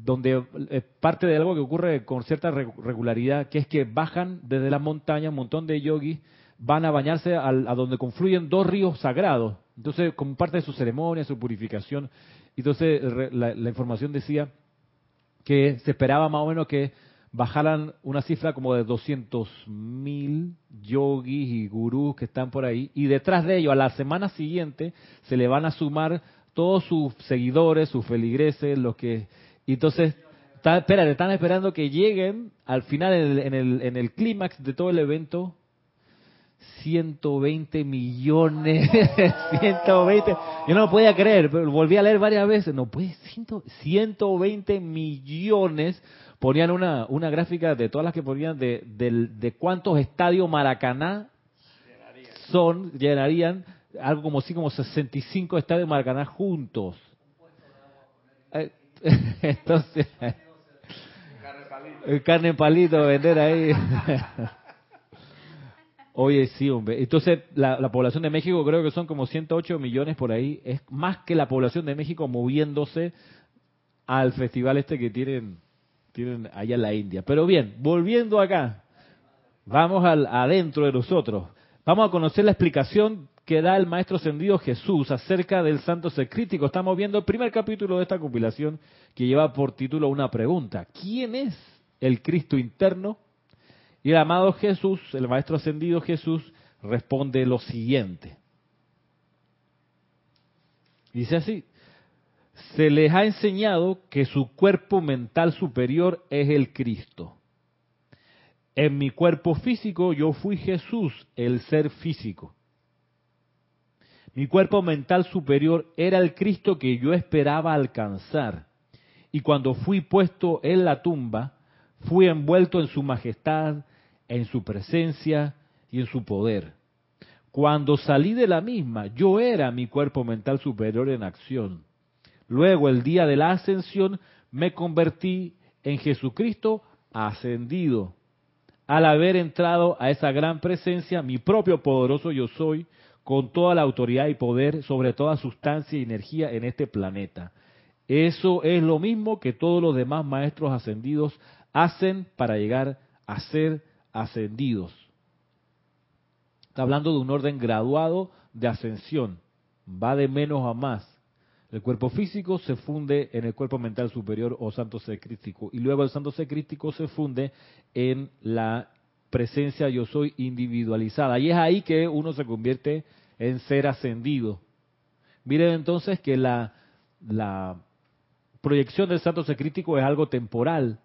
Speaker 1: donde es parte de algo que ocurre con cierta regularidad, que es que bajan desde la montaña un montón de yogis, van a bañarse a, donde confluyen dos ríos sagrados, entonces como parte de su ceremonia, su purificación, entonces la, información decía que se esperaba más o menos que bajaran una cifra como de 200 mil yogis y gurús que están por ahí, y detrás de ellos, a la semana siguiente, se le van a sumar todos sus seguidores, sus feligreses, los que entonces, está, espérate, están esperando que lleguen al final, en el, en el, clímax de todo el evento, 120 millones, 120, yo no lo podía creer, pero volví a leer varias veces, no puede, 120 millones, ponían una, una gráfica de todas las que ponían de, de, cuántos estadios Maracaná son, llenarían algo como así como 65 estadios Maracaná juntos. Entonces, el carne palito vender ahí. Oye, sí, hombre. Entonces, la, población de México creo que son como 108 millones por ahí. Es más que la población de México moviéndose al festival este que tienen, tienen allá en la India. Pero bien, volviendo acá, vamos al, adentro de nosotros. Vamos a conocer la explicación que da el Maestro Ascendido Jesús acerca del santo secrítico. Estamos viendo el primer capítulo de esta compilación que lleva por título una pregunta. ¿Quién es el Cristo interno? Y el amado Jesús, el Maestro Ascendido Jesús, responde lo siguiente. Dice así, se les ha enseñado que su cuerpo mental superior es el Cristo. En mi cuerpo físico yo fui Jesús, el ser físico. Mi cuerpo mental superior era el Cristo que yo esperaba alcanzar. Y cuando fui puesto en la tumba, fui envuelto en su majestad, en su presencia y en su poder. Cuando salí de la misma, yo era mi cuerpo mental superior en acción. Luego, el día de la ascensión, me convertí en Jesucristo ascendido. Al haber entrado a esa gran presencia, mi propio poderoso yo soy, con toda la autoridad y poder sobre toda sustancia y energía en este planeta. Eso es lo mismo que todos los demás maestros ascendidos hacen para llegar a ser ascendidos. Está hablando de un orden graduado de ascensión. Va de menos a más. El cuerpo físico se funde en el cuerpo mental superior o santo ser crístico. Y luego el santo ser crístico se funde en la presencia yo soy individualizada. Y es ahí que uno se convierte en ser ascendido. Miren entonces que la, proyección del santo ser crístico es algo temporal.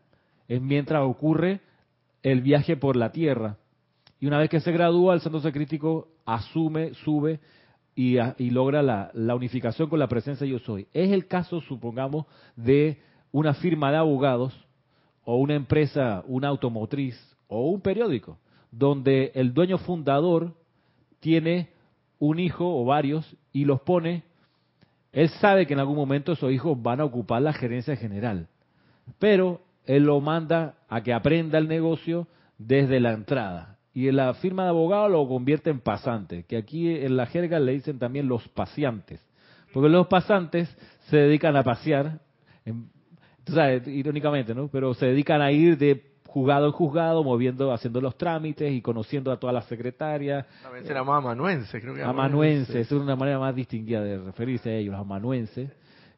Speaker 1: Es mientras ocurre el viaje por la tierra. Y una vez que se gradúa, el santo ser crístico asume, sube y, logra la, unificación con la presencia yo soy. Es el caso, supongamos, de una firma de abogados o una empresa, una automotriz o un periódico, donde el dueño fundador tiene un hijo o varios y los pone, él sabe que en algún momento esos hijos van a ocupar la gerencia general, pero él lo manda a que aprenda el negocio desde la entrada y en la firma de abogado lo convierte en pasante, que aquí en la jerga le dicen también los paseantes, porque los pasantes se dedican a pasear, irónicamente, ¿no? Pero se dedican a ir de juzgado en juzgado, moviendo, haciendo los trámites y conociendo a todas las secretarias.
Speaker 3: También se llama amanuense, creo que.
Speaker 1: Amanuense, es una manera más distinguida de referirse a ellos, amanuenses,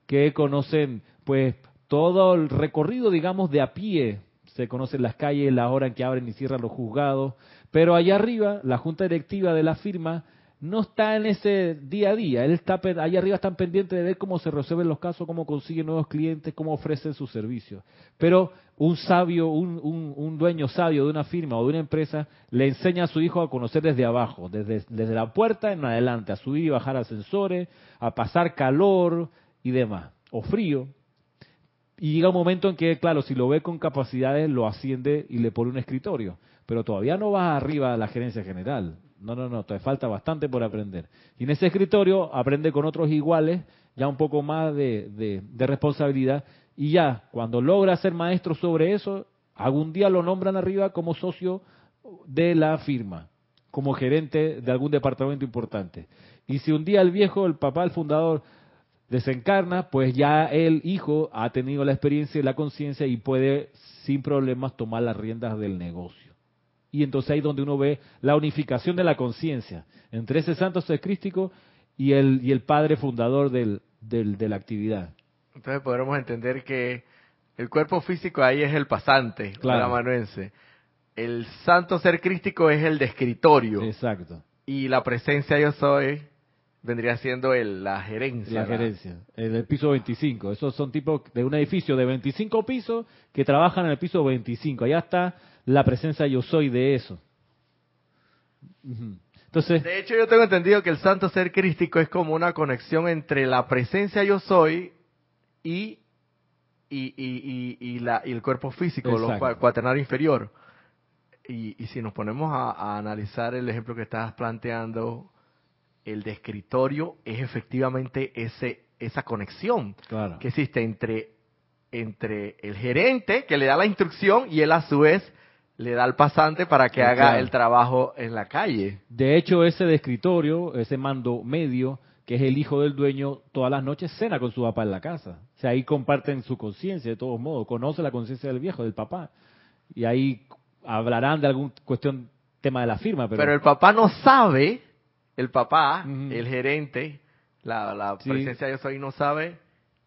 Speaker 1: que conocen, pues, todo el recorrido, digamos, de a pie. Se conocen las calles, la hora en que abren y cierran los juzgados, pero allá arriba, la junta directiva de la firma no está en ese día a día. Él está allá arriba están pendientes de ver cómo se resuelven los casos, cómo consiguen nuevos clientes, cómo ofrecen sus servicios. Pero un sabio, un, un, dueño sabio de una firma o de una empresa le enseña a su hijo a conocer desde abajo, desde, desde la puerta en adelante, a subir y bajar ascensores, a pasar calor y demás, o frío. Y llega un momento en que, claro, si lo ve con capacidades, lo asciende y le pone un escritorio pero todavía no vas arriba a la gerencia general. No, no, no, te falta bastante por aprender. Y en ese escritorio aprende con otros iguales, ya un poco más de, responsabilidad, y ya cuando logra ser maestro sobre eso, algún día lo nombran arriba como socio de la firma, como gerente de algún departamento importante. Y si un día el viejo, el papá, el fundador, desencarna, pues ya el hijo ha tenido la experiencia y la conciencia y puede sin problemas tomar las riendas del negocio y entonces ahí donde uno ve la unificación de la conciencia entre ese santo ser crístico y el, y el padre fundador del, de la actividad.
Speaker 3: Entonces podremos entender que el cuerpo físico ahí es el pasante, la amanuense. El santo ser crístico es el de escritorio.
Speaker 1: Exacto.
Speaker 3: Y la presencia yo soy vendría siendo el, la gerencia.
Speaker 1: La gerencia, el, el, piso 25. Esos son tipos de un edificio de 25 pisos que trabajan en el piso 25. Allá está la presencia yo soy de eso.
Speaker 3: Entonces, de hecho, yo tengo entendido que el santo ser crístico es como una conexión entre la presencia yo soy y, y, y, y, la, y el cuerpo físico, el cuaternario inferior. Y, y si nos ponemos a, analizar el ejemplo que estabas planteando, el de escritorio es efectivamente ese esa conexión que existe entre entre el gerente que le da la instrucción y él a su vez le da al pasante para que haga el trabajo en la calle.
Speaker 1: De hecho, ese de escritorio, ese mando medio, que es el hijo del dueño, todas las noches cena con su papá en la casa. O sea, ahí comparten su conciencia de todos modos, conoce la conciencia del viejo, del papá. Y ahí hablarán de alguna cuestión, tema de la firma. Pero,
Speaker 3: pero el papá no sabe, el papá, el gerente, la, la presencia de Dios ahí no sabe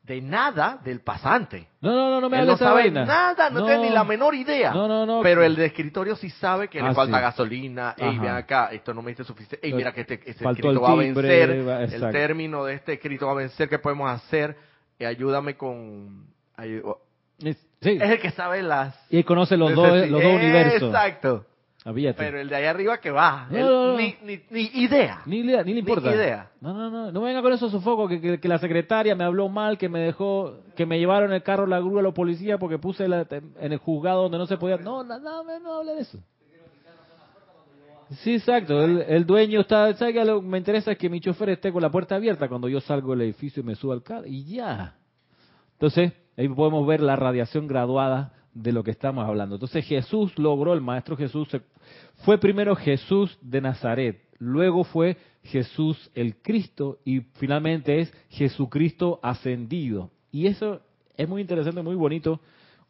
Speaker 3: de nada del pasante.
Speaker 1: No, no, no, no me
Speaker 3: Él no sabe nada, no, tiene ni la menor idea.
Speaker 1: No, no, no.
Speaker 3: Pero el de escritorio sí sabe que le ah, falta gasolina. Ey, ven acá, esto no me dice suficiente. Ey, mira que este, este escrito va a vencer. el término de este escrito va a vencer. ¿Qué podemos hacer? Eh, ayúdame con... es, el que sabe las...
Speaker 1: Y conoce los, dos, los dos universos.
Speaker 3: Exacto. Pero el de ahí arriba que va. Ni, ni, idea.
Speaker 1: Ni idea, ni le importa. Ni idea. No, no, no. No venga con eso sofoco, que, que, que, la secretaria me habló mal, que me dejó, que me llevaron el carro la grúa a los policías porque puse en el juzgado donde no se podía. No, no, no, no hable de eso. Sí, exacto. El, dueño está, ¿sabe que lo que me interesa es que mi chofer esté con la puerta abierta cuando yo salgo del edificio y me subo al carro y ya. Entonces, ahí podemos ver la radiación graduada de lo que estamos hablando. Entonces Jesús logró, el Maestro Jesús, fue primero Jesús de Nazaret, luego fue Jesús el Cristo y finalmente es Jesucristo ascendido. Y eso es muy interesante, muy bonito,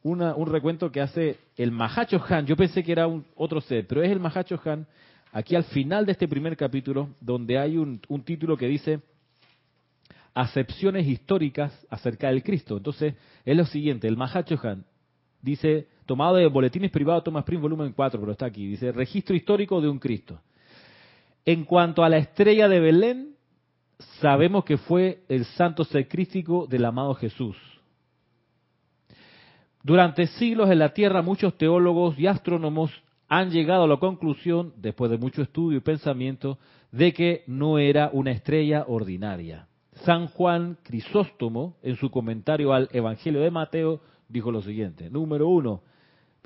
Speaker 1: un recuento que hace el Mahacho Han. Yo pensé que era otro ser, pero es el Mahacho Han, aquí al final de este primer capítulo, donde hay un, un título que dice acepciones históricas acerca del Cristo. Entonces, es lo siguiente, el Mahacho Han, dice, tomado de Boletines Privados Thomas Prince, volumen 4, pero está aquí, dice, registro histórico de un Cristo. En cuanto a la estrella de Belén, sabemos que fue el santo sacrístico del amado Jesús. Durante siglos en la Tierra muchos teólogos y astrónomos han llegado a la conclusión, después de mucho estudio y pensamiento, de que no era una estrella ordinaria. San Juan Crisóstomo, en su comentario al Evangelio de Mateo, dijo lo siguiente. Número uno,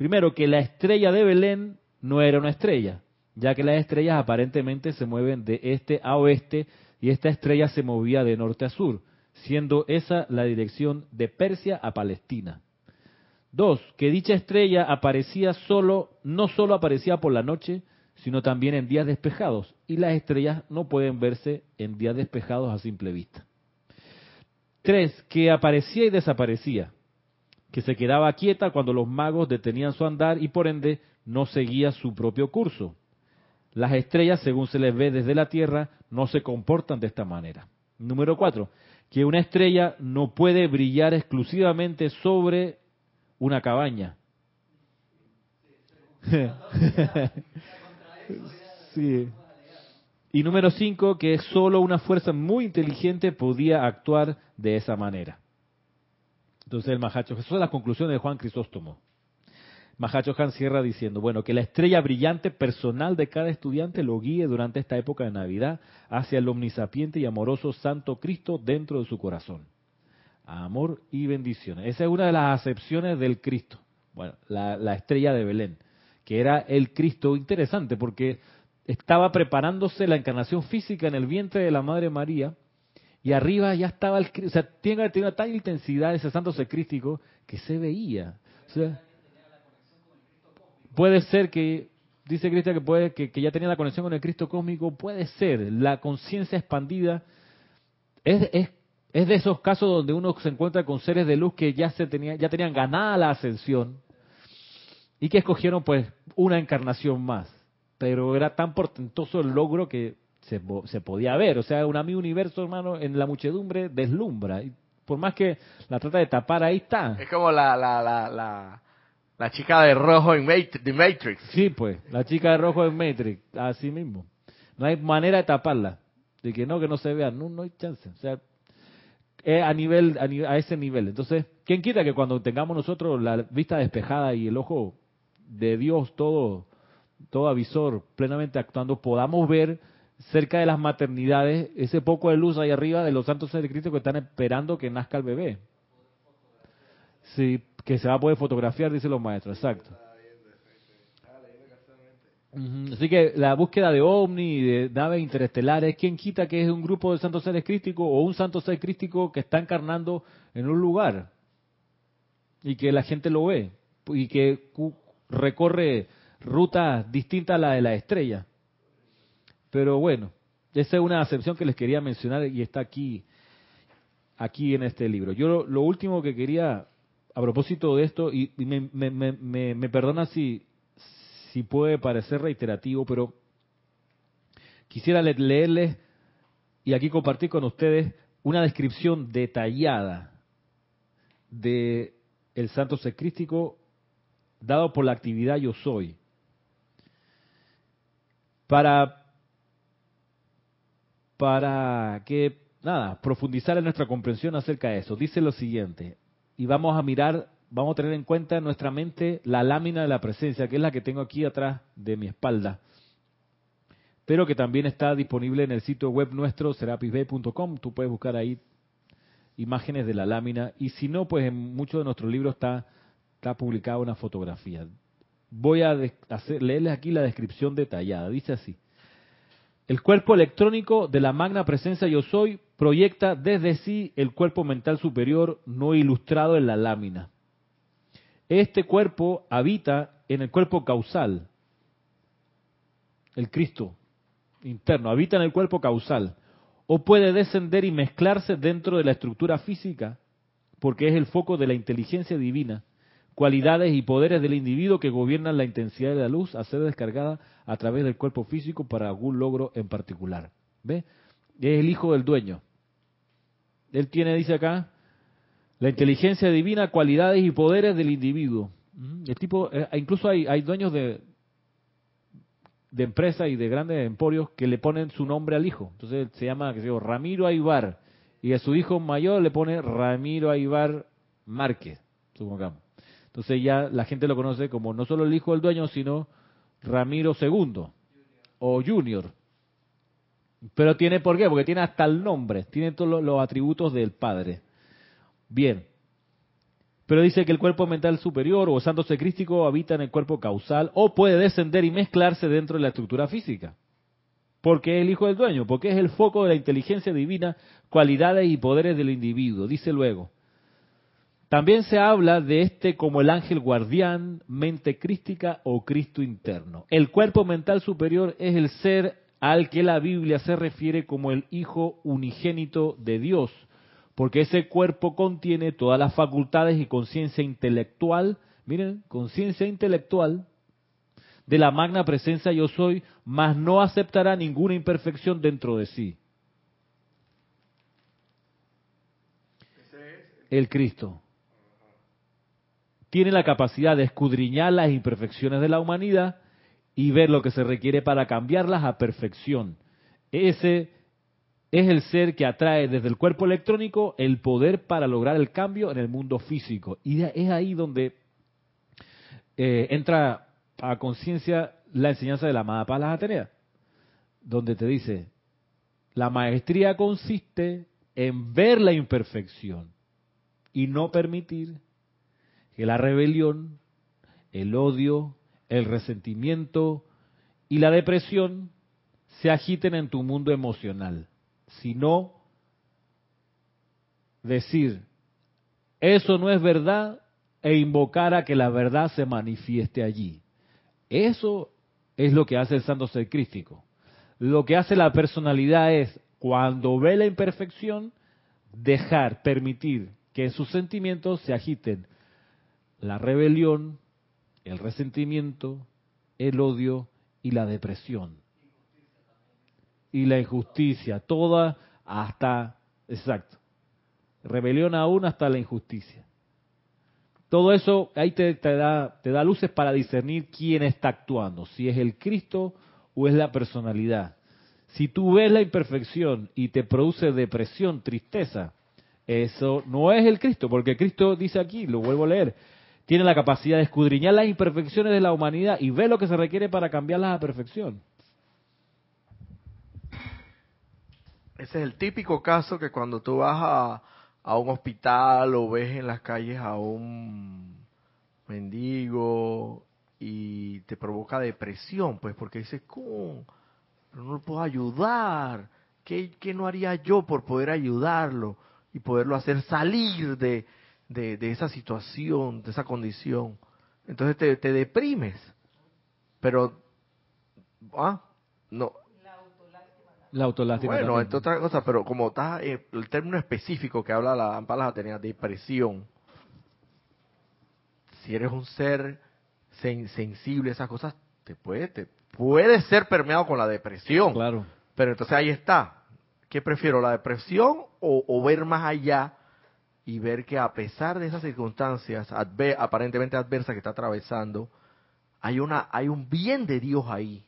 Speaker 1: primero que la estrella de Belén no era una estrella, ya que las estrellas aparentemente se mueven de este a oeste y esta estrella se movía de norte a sur, siendo esa la dirección de Persia a Palestina. Dos, que dicha estrella aparecía solo, no solo aparecía por la noche, sino también en días despejados, y las estrellas no pueden verse en días despejados a simple vista. Tres, que aparecía y desaparecía, que se quedaba quieta cuando los magos detenían su andar y por ende no seguía su propio curso. Las estrellas, según se les ve desde la Tierra, no se comportan de esta manera. Número cuatro, que una estrella no puede brillar exclusivamente sobre una cabaña. sí. Y número cinco, que solo una fuerza muy inteligente podía actuar de esa manera. Entonces el Mahacho, eso es la conclusión de Juan Crisóstomo. Mahacho Han cierra diciendo, bueno, que la estrella brillante personal de cada estudiante lo guíe durante esta época de Navidad hacia el omnisapiente y amoroso Santo Cristo dentro de su corazón. Amor y bendiciones. Esa es una de las acepciones del Cristo. Bueno, la, la estrella de Belén, que era el Cristo interesante porque estaba preparándose la encarnación física en el vientre de la Madre María y arriba ya estaba el o sea, tiene, tiene tal intensidad ese santo secrístico que se veía. O sea, puede ser que, dice Cristian que, puede, que, ya tenía la conexión con el Cristo cósmico, puede ser, la conciencia expandida es, es, es, de esos casos donde uno se encuentra con seres de luz que ya, se tenía, ya tenían ganada la ascensión y que escogieron pues una encarnación más. Pero era tan portentoso el logro que se, podía ver. O sea, un amigo universo, hermano, en la muchedumbre deslumbra. Y por más que la trata de tapar, ahí está.
Speaker 3: Es como la, la, la, la, chica de rojo en Matrix,
Speaker 1: Sí, pues, la chica de rojo en Matrix, así mismo. No hay manera de taparla. De que no, que no se vea. No, no hay chance. O sea, es a nivel, a, a ese nivel. Entonces, ¿quién quita que cuando tengamos nosotros la vista despejada y el ojo de Dios todo, todo avisor plenamente actuando, podamos ver cerca de las maternidades, ese poco de luz ahí arriba de los santos seres de que están esperando que nazca el bebé. Sí, que se va a poder fotografiar, dicen los maestros, exacto. Así que la búsqueda de ovni de naves interestelares, ¿quién quita que es un grupo de santos seres crísticos o un santo ser crístico que está encarnando en un lugar y que la gente lo ve y que recorre rutas distintas a la de la estrella? Pero bueno, esa es una acepción que les quería mencionar y está aquí, aquí en este libro. Yo lo, último que quería, a propósito de esto, y, me, perdona si, si puede parecer reiterativo, pero quisiera leerles y aquí compartir con ustedes una descripción detallada de el santo secrístico dado por la actividad yo soy. Para para que, nada, profundizar en nuestra comprensión acerca de eso. Dice lo siguiente, y vamos a mirar vamos a tener en cuenta en nuestra mente la lámina de la presencia, que es la que tengo aquí atrás de mi espalda, pero que también está disponible en el sitio web nuestro, serapisbay.com. Tú puedes buscar ahí imágenes de la lámina y si no, pues en muchos de nuestros libros está, está publicada una fotografía. Voy a hacer, leerles aquí la descripción detallada. Dice así. El cuerpo electrónico de la magna presencia yo soy proyecta desde sí el cuerpo mental superior no ilustrado en la lámina. Este cuerpo habita en el cuerpo causal, el Cristo interno, habita en el cuerpo causal, o puede descender y mezclarse dentro de la estructura física, porque es el foco de la inteligencia divina, cualidades y poderes del individuo que gobiernan la intensidad de la luz a ser descargada a través del cuerpo físico para algún logro en particular. ¿Ve? Es el hijo del dueño. Él tiene, dice acá, la inteligencia divina, cualidades y poderes del individuo. El tipo, eh, incluso hay, hay dueños de, de empresas y de grandes emporios que le ponen su nombre al hijo. Entonces se llama, que se Ramiro Aybar. Y a su hijo mayor le pone Ramiro Aybar Márquez, supongamos. Entonces ya la gente lo conoce como no solo el hijo del dueño, sino Ramiro II o Junior. Pero tiene por qué, porque tiene hasta el nombre, tiene todos los atributos del padre. Bien. Pero dice que el cuerpo mental superior o santo secrístico habita en el cuerpo causal o puede descender y mezclarse dentro de la estructura física. Porque es el hijo del dueño, porque es el foco de la inteligencia divina, cualidades y poderes del individuo. Dice luego. También se habla de este como el ángel guardián, mente crística o Cristo interno. El cuerpo mental superior es el ser al que la Biblia se refiere como el Hijo unigénito de Dios, porque ese cuerpo contiene todas las facultades y conciencia intelectual, miren, conciencia intelectual de la magna presencia yo soy, mas no aceptará ninguna imperfección dentro de sí. El Cristo. Tiene la capacidad de escudriñar las imperfecciones de la humanidad y ver lo que se requiere para cambiarlas a perfección. Ese es el ser que atrae desde el cuerpo electrónico el poder para lograr el cambio en el mundo físico. Y es ahí donde eh, entra a conciencia la enseñanza de la amada Palas Atenea, donde te dice, la maestría consiste en ver la imperfección y no permitir que la rebelión, el odio, el resentimiento y la depresión se agiten en tu mundo emocional sino decir, eso no es verdad e invocar a que la verdad se manifieste allí. Eso es lo que hace el santo ser crístico. Lo que hace la personalidad es, cuando ve la imperfección, dejar, permitir que sus sentimientos se agiten la rebelión, el resentimiento, el odio y la depresión y la injusticia, toda hasta, exacto, rebelión aún hasta la injusticia. Todo eso ahí te, da, te da luces para discernir quién está actuando, si es el Cristo o es la personalidad. Si tú ves la imperfección y te produce depresión, tristeza, eso no es el Cristo, porque Cristo dice aquí, lo vuelvo a leer, tiene la capacidad de escudriñar las imperfecciones de la humanidad y ve lo que se requiere para cambiarlas a perfección.
Speaker 3: Ese es el típico caso que cuando tú vas a, a un hospital o ves en las calles a un mendigo y te provoca depresión, pues porque dices, ¿cómo? Pero no lo puedo ayudar. ¿Qué, ¿Qué, no haría yo por poder ayudarlo y poderlo hacer salir de, de, de esa situación, de esa condición? Entonces te, te deprimes. Pero, ah, no,
Speaker 1: la autolástima.
Speaker 3: Bueno, es otra cosa, pero como está eh, el término específico que habla la Ampalas tenía depresión. Si eres un ser sensible a esas cosas, te puede, te puede ser permeado con la depresión.
Speaker 1: Claro.
Speaker 3: Pero entonces ahí está. ¿Qué prefiero, la depresión o, ver más allá y ver que a pesar de esas circunstancias aparentemente adversas que está atravesando, hay una hay un bien de Dios ahí.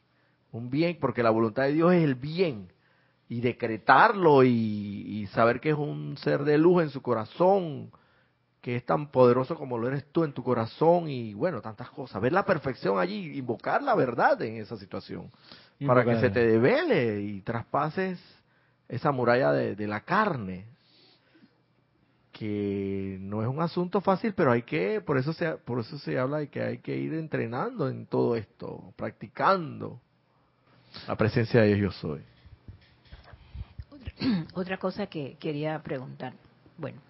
Speaker 3: Un bien, porque la voluntad de Dios es el bien, y decretarlo y, saber que es un ser de luz en su corazón, que es tan poderoso como lo eres tú en tu corazón y bueno, tantas cosas. Ver la perfección allí, invocar la verdad en esa situación, para que se te devele y traspases esa muralla de, la carne, que no es un asunto fácil, pero hay que, por eso se, por eso se habla de que hay que ir entrenando en todo esto, practicando la presencia de Dios yo soy.
Speaker 4: Otra cosa que quería preguntar, bueno,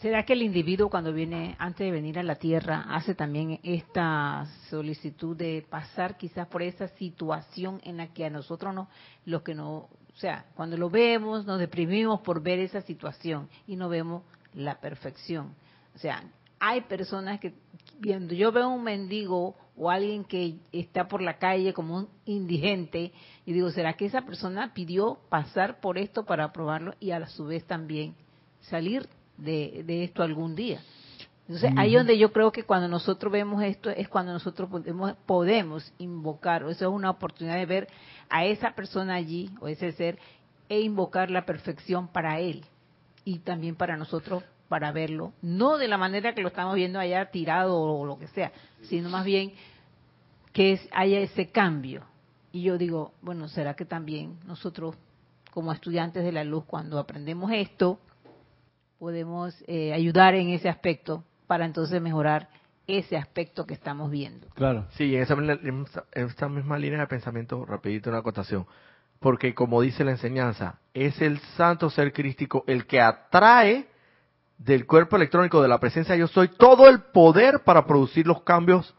Speaker 4: ¿Será que el individuo cuando viene, antes de venir a la Tierra, hace también esta solicitud de pasar quizás por esa situación en la que a nosotros no, los que no, o sea, cuando lo vemos nos deprimimos por ver esa situación y no vemos la perfección. O sea, hay personas que viendo, yo veo un mendigo o alguien que está por la calle como un indigente y digo, ¿será que esa persona pidió pasar por esto para probarlo y a su vez también salir de, esto algún día. Entonces, ahí donde yo creo que cuando nosotros vemos esto es cuando nosotros podemos, podemos invocar, o eso es una oportunidad de ver a esa persona allí, o ese ser, e invocar la perfección para él y también para nosotros para verlo, no de la manera que lo estamos viendo allá tirado o lo que sea, sino más bien que haya ese cambio. Y yo digo, bueno, ¿será que también nosotros como estudiantes de la luz, cuando aprendemos esto, podemos eh, ayudar en ese aspecto para entonces mejorar ese aspecto que estamos viendo.
Speaker 3: Claro. Sí, en esa, en esta misma línea de pensamiento, rapidito una acotación. Porque como dice la enseñanza, es el santo ser crístico el que atrae del cuerpo electrónico de la presencia yo soy todo el poder para producir los cambios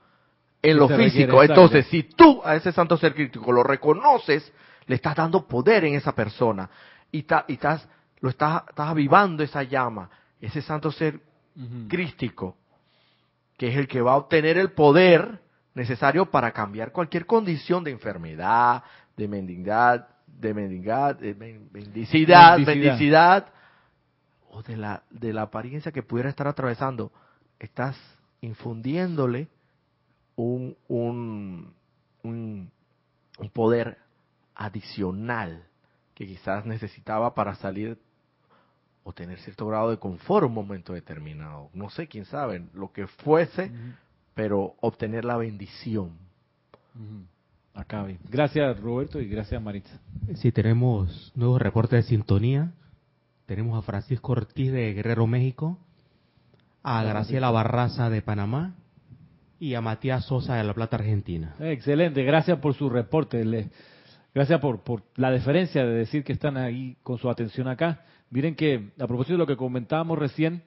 Speaker 3: en lo físico. Entonces, si tú a ese santo ser crítico lo reconoces, le estás dando poder en esa persona y, y estás lo estás, estás avivando esa llama, ese santo ser crístico, que es el que va a obtener el poder necesario para cambiar cualquier condición de enfermedad, de mendicidad, de mendicidad, de mendicidad, mendicidad, o de la, de la apariencia que pudiera estar atravesando. Estás infundiéndole un, un, un poder adicional que quizás necesitaba para salir o tener cierto grado de confort en un momento determinado. No sé, quién sabe, lo que fuese, pero obtener la bendición.
Speaker 1: Acabe. Gracias Roberto y gracias Maritza.
Speaker 5: Sí, tenemos nuevos reportes de sintonía. Tenemos a Francisco Ortiz de Guerrero, México, a Graciela Barraza de Panamá y a Matías Sosa de La Plata, Argentina.
Speaker 1: Excelente, gracias por su reporte. gracias por, por la deferencia de decir que están ahí con su atención acá. Miren que, a propósito de lo que comentábamos recién,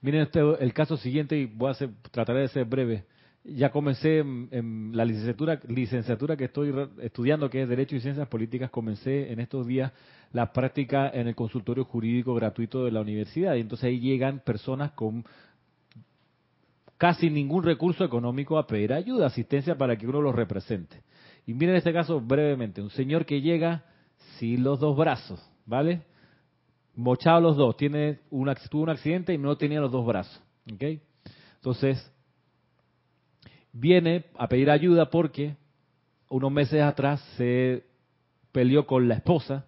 Speaker 1: miren este, el caso siguiente y voy a hacer, trataré de ser breve. Ya comencé en, la licenciatura, licenciatura que estoy estudiando, que es Derecho y Ciencias Políticas, comencé en estos días la práctica en el consultorio jurídico gratuito de la universidad. Y entonces ahí llegan personas con casi ningún recurso económico a pedir ayuda, asistencia para que uno los represente. Y miren este caso brevemente, un señor que llega sin los dos brazos, ¿vale? mochados los dos, tiene un, tuvo un accidente y no tenía los dos brazos. ¿okay? Entonces, viene a pedir ayuda porque unos meses atrás se peleó con la esposa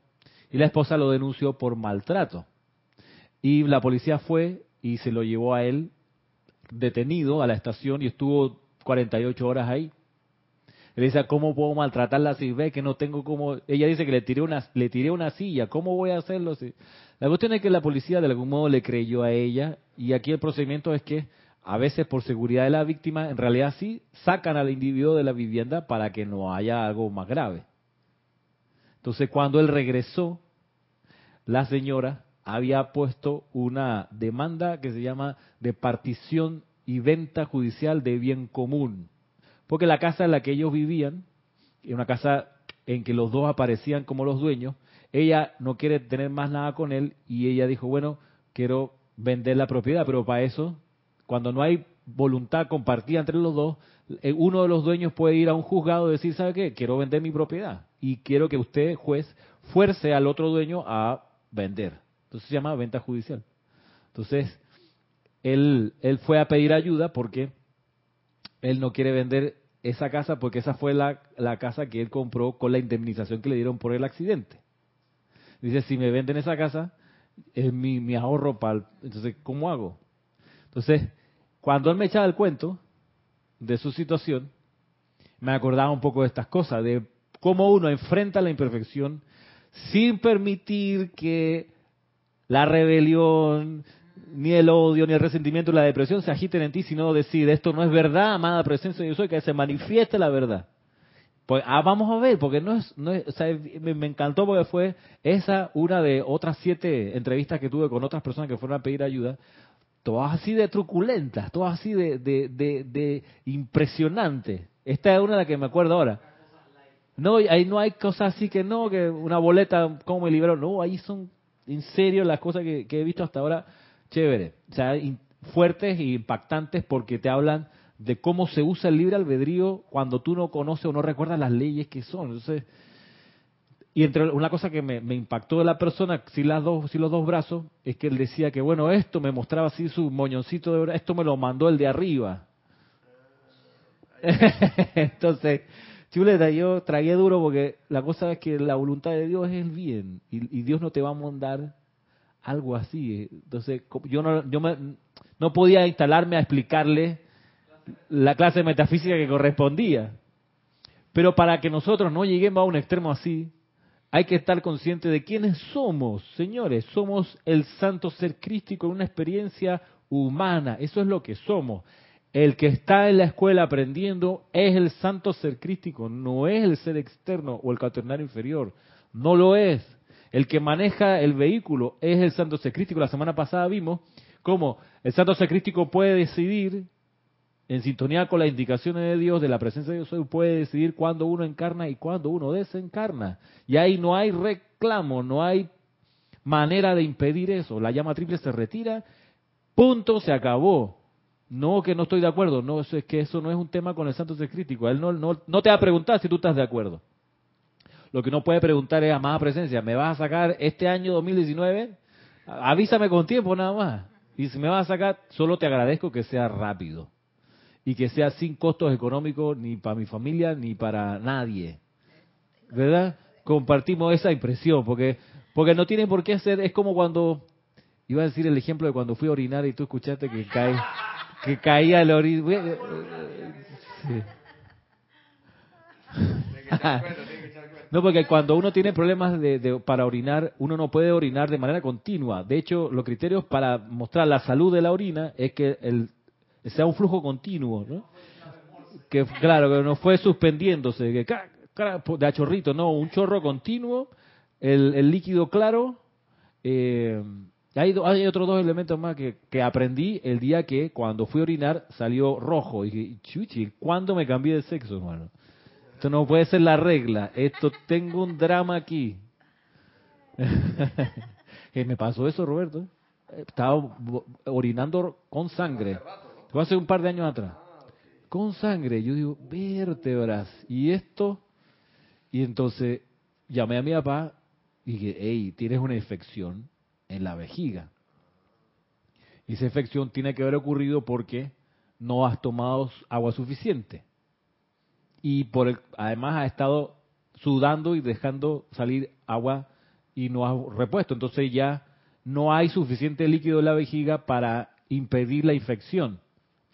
Speaker 1: y la esposa lo denunció por maltrato. Y la policía fue y se lo llevó a él detenido a la estación y estuvo 48 horas ahí. Él dice, ¿cómo puedo maltratarla si ve que no tengo como... Ella dice que le tiré una, le tiré una silla, ¿cómo voy a hacerlo? Si... La cuestión es que la policía de algún modo le creyó a ella y aquí el procedimiento es que a veces por seguridad de la víctima, en realidad sí sacan al individuo de la vivienda para que no haya algo más grave. Entonces cuando él regresó, la señora había puesto una demanda que se llama de partición y venta judicial de bien común porque la casa en la que ellos vivían, una casa en que los dos aparecían como los dueños, ella no quiere tener más nada con él y ella dijo, bueno, quiero vender la propiedad, pero para eso, cuando no hay voluntad compartida entre los dos, eh, uno de los dueños puede ir a un juzgado y decir, ¿sabe qué? Quiero vender mi propiedad y quiero que usted, juez, fuerce al otro dueño a vender. Entonces se llama venta judicial. Entonces, él, fue a pedir ayuda porque él no quiere vender esa casa porque esa fue la, casa que él compró con la indemnización que le dieron por el accidente. Dice, si me venden esa casa, es mi, mi ahorro para... Entonces, ¿cómo hago? Entonces, cuando él me echaba el cuento de su situación, me acordaba un poco de estas cosas, de cómo uno enfrenta la imperfección sin permitir que la rebelión, ni el odio, ni el resentimiento, la depresión se agiten en ti, sino decir, esto no es verdad, amada presencia de Dios, soy, que se manifieste la verdad. Pues ah, vamos a ver, porque no es, no sea, me, encantó porque fue esa una de otras siete entrevistas que tuve con otras personas que fueron a pedir ayuda, todas así de truculentas, todas así de, de, de, de impresionantes. Esta es una de las que me acuerdo ahora. No, ahí no hay cosas así que no, que una boleta, como me liberó. No, ahí son en serio las cosas que, he visto hasta ahora, chévere. O sea, fuertes e impactantes porque te hablan de cómo se usa el libre albedrío cuando tú no conoces o no recuerdas las leyes que son. Entonces, y entre una cosa que me, impactó de la persona, si las dos, si los dos brazos, es que él decía que bueno, esto me mostraba así su moñoncito de esto me lo mandó el de arriba. Entonces, chuleta, yo tragué duro porque la cosa es que la voluntad de Dios es el bien y, Dios no te va a mandar algo así. Entonces, yo no, yo no podía instalarme a explicarle la clase de metafísica que correspondía. Pero para que nosotros no lleguemos a un extremo así, hay que estar consciente de quiénes somos, señores. Somos el santo ser crístico en una experiencia humana. Eso es lo que somos. El que está en la escuela aprendiendo es el santo ser crístico, no es el ser externo o el caternario inferior. No lo es. El que maneja el vehículo es el santo ser crístico. La semana pasada vimos cómo el santo ser crístico puede decidir en sintonía con las indicaciones de Dios, de la presencia de Dios, puede decidir cuándo uno encarna y cuándo uno desencarna. Y ahí no hay reclamo, no hay manera de impedir eso. La llama triple se retira, punto, se acabó. No que no estoy de acuerdo, no, es que eso no es un tema con el santo ser crítico. Él no, no, no te va a preguntar si tú estás de acuerdo. Lo que uno puede preguntar es, amada presencia, ¿me vas a sacar este año 2019? Avísame con tiempo nada más. Y si me vas a sacar, solo te agradezco que sea rápido y que sea sin costos económicos ni para mi familia ni para nadie. ¿Verdad? Compartimos esa impresión, porque, porque no tienen por qué hacer, es como cuando, iba a decir el ejemplo de cuando fui a orinar y tú escuchaste que cae, que caía el orín. No, porque cuando uno tiene problemas de, para orinar, uno no puede orinar de manera continua. De hecho, los criterios para mostrar la salud de la orina es que el sea un flujo continuo, ¿no? Que claro, que no fue suspendiéndose, que de a chorrito, no, un chorro continuo, el, líquido claro. Eh, hay, hay otros dos elementos más que, que, aprendí el día que cuando fui a orinar salió rojo. Y dije, chuchi, ¿cuándo me cambié de sexo, hermano? Esto no puede ser la regla. Esto tengo un drama aquí. me pasó eso, Roberto. Estaba orinando con sangre. Fue hace un par de años atrás. Con sangre. Yo digo, vértebras. ¿Y esto? Y entonces llamé a mi papá y dije, hey, tienes una infección en la vejiga. Y esa infección tiene que haber ocurrido porque no has tomado agua suficiente. Y por además has estado sudando y dejando salir agua y no has repuesto. Entonces ya no hay suficiente líquido en la vejiga para impedir la infección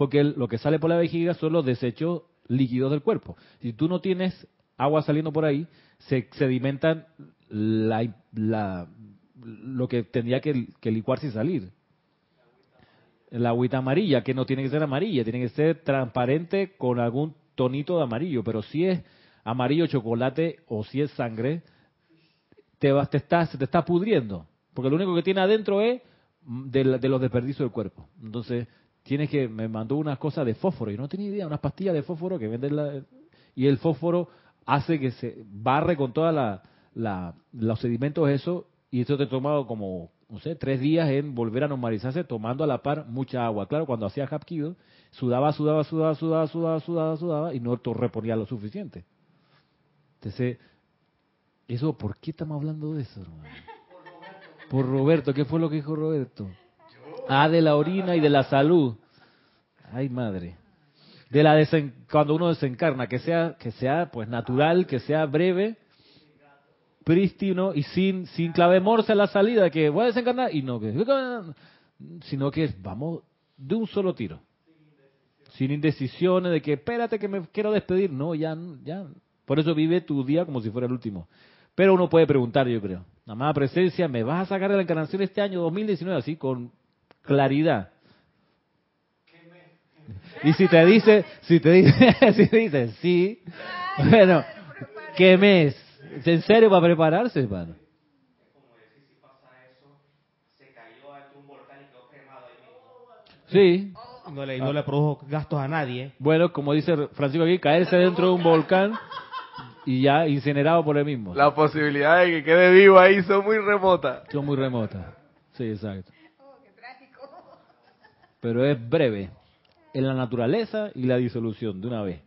Speaker 1: porque lo que sale por la vejiga son los desechos líquidos del cuerpo. Si tú no tienes agua saliendo por ahí, se sedimentan la, lo que tendría que, licuarse y salir. La agüita amarilla, que no tiene que ser amarilla, tiene que ser transparente con algún tonito de amarillo, pero si es amarillo chocolate o si es sangre, te, te está, se te está pudriendo, porque lo único que tiene adentro es de, de los desperdicios del cuerpo. Entonces, tienes que, me mandó unas cosas de fósforo, y no tenía idea, unas pastillas de fósforo que venden la, y el fósforo hace que se barre con toda la, los sedimentos eso, y eso te tomado como, no sé, tres días en volver a normalizarse tomando a la par mucha agua. Claro, cuando hacía hapkido, sudaba, sudaba, sudaba, sudaba, sudaba, sudaba, sudaba, y no reponía lo suficiente. Entonces, eso, ¿por qué estamos hablando de eso, hermano? Por Roberto, ¿qué fue lo que dijo Roberto? Ah, de la orina y de la salud. Ay, madre. De la cuando uno desencarna, que sea que sea pues natural, que sea breve, prístino y sin sin clave morse a la salida, que voy a desencarnar y no que sino que vamos de un solo tiro. Sin indecisiones de que espérate que me quiero despedir. No, ya, ya. Por eso vive tu día como si fuera el último. Pero uno puede preguntar, yo creo. Amada presencia, ¿me vas a sacar de la encarnación este año 2019 así con claridad? Y si te dice, si te dice, si te dice sí, bueno, ¿qué mes? ¿En serio para prepararse, hermano? Sí.
Speaker 5: No le, no le produjo gastos a nadie.
Speaker 1: Bueno, como dice Francisco aquí, caerse dentro de un volcán y ya incinerado por el mismo.
Speaker 3: La posibilidad de que quede vivo ahí son muy remotas.
Speaker 1: Son muy remotas. Sí, exacto. Pero es breve. En la naturaleza y la disolución, de una vez.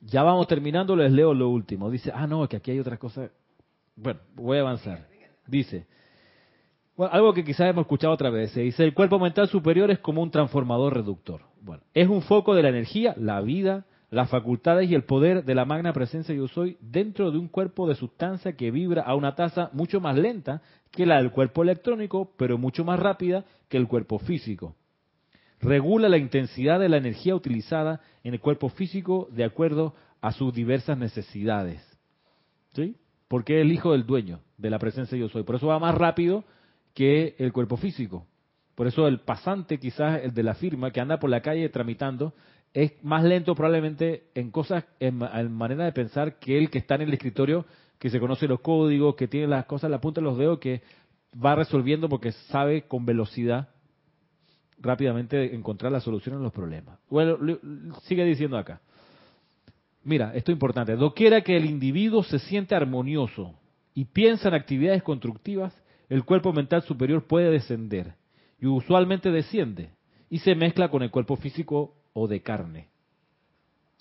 Speaker 1: Ya vamos terminando, les leo lo último. Dice, ah, no, que aquí hay otra cosa. Bueno, voy a avanzar. Dice, bueno, algo que quizás hemos escuchado otra vez. Se dice, el cuerpo mental superior es como un transformador reductor. Bueno, es un foco de la energía, la vida, las facultades y el poder de la magna presencia yo soy dentro de un cuerpo de sustancia que vibra a una tasa mucho más lenta que la del cuerpo electrónico, pero mucho más rápida que el cuerpo físico. Regula la intensidad de la energía utilizada en el cuerpo físico de acuerdo a sus diversas necesidades. ¿Sí? Porque es el hijo del dueño de la presencia yo soy. Por eso va más rápido que el cuerpo físico. Por eso el pasante, quizás el de la firma, que anda por la calle tramitando, es más lento probablemente en cosas, en, manera de pensar que el que está en el escritorio, que se conoce los códigos, que tiene las cosas en la punta de los dedos, que va resolviendo porque sabe con velocidad rápidamente encontrar la solución a los problemas. Bueno, sigue diciendo acá. Mira, esto es importante. Doquiera que el individuo se siente armonioso y piensa en actividades constructivas, el cuerpo mental superior puede descender y usualmente desciende y se mezcla con el cuerpo físico o de carne.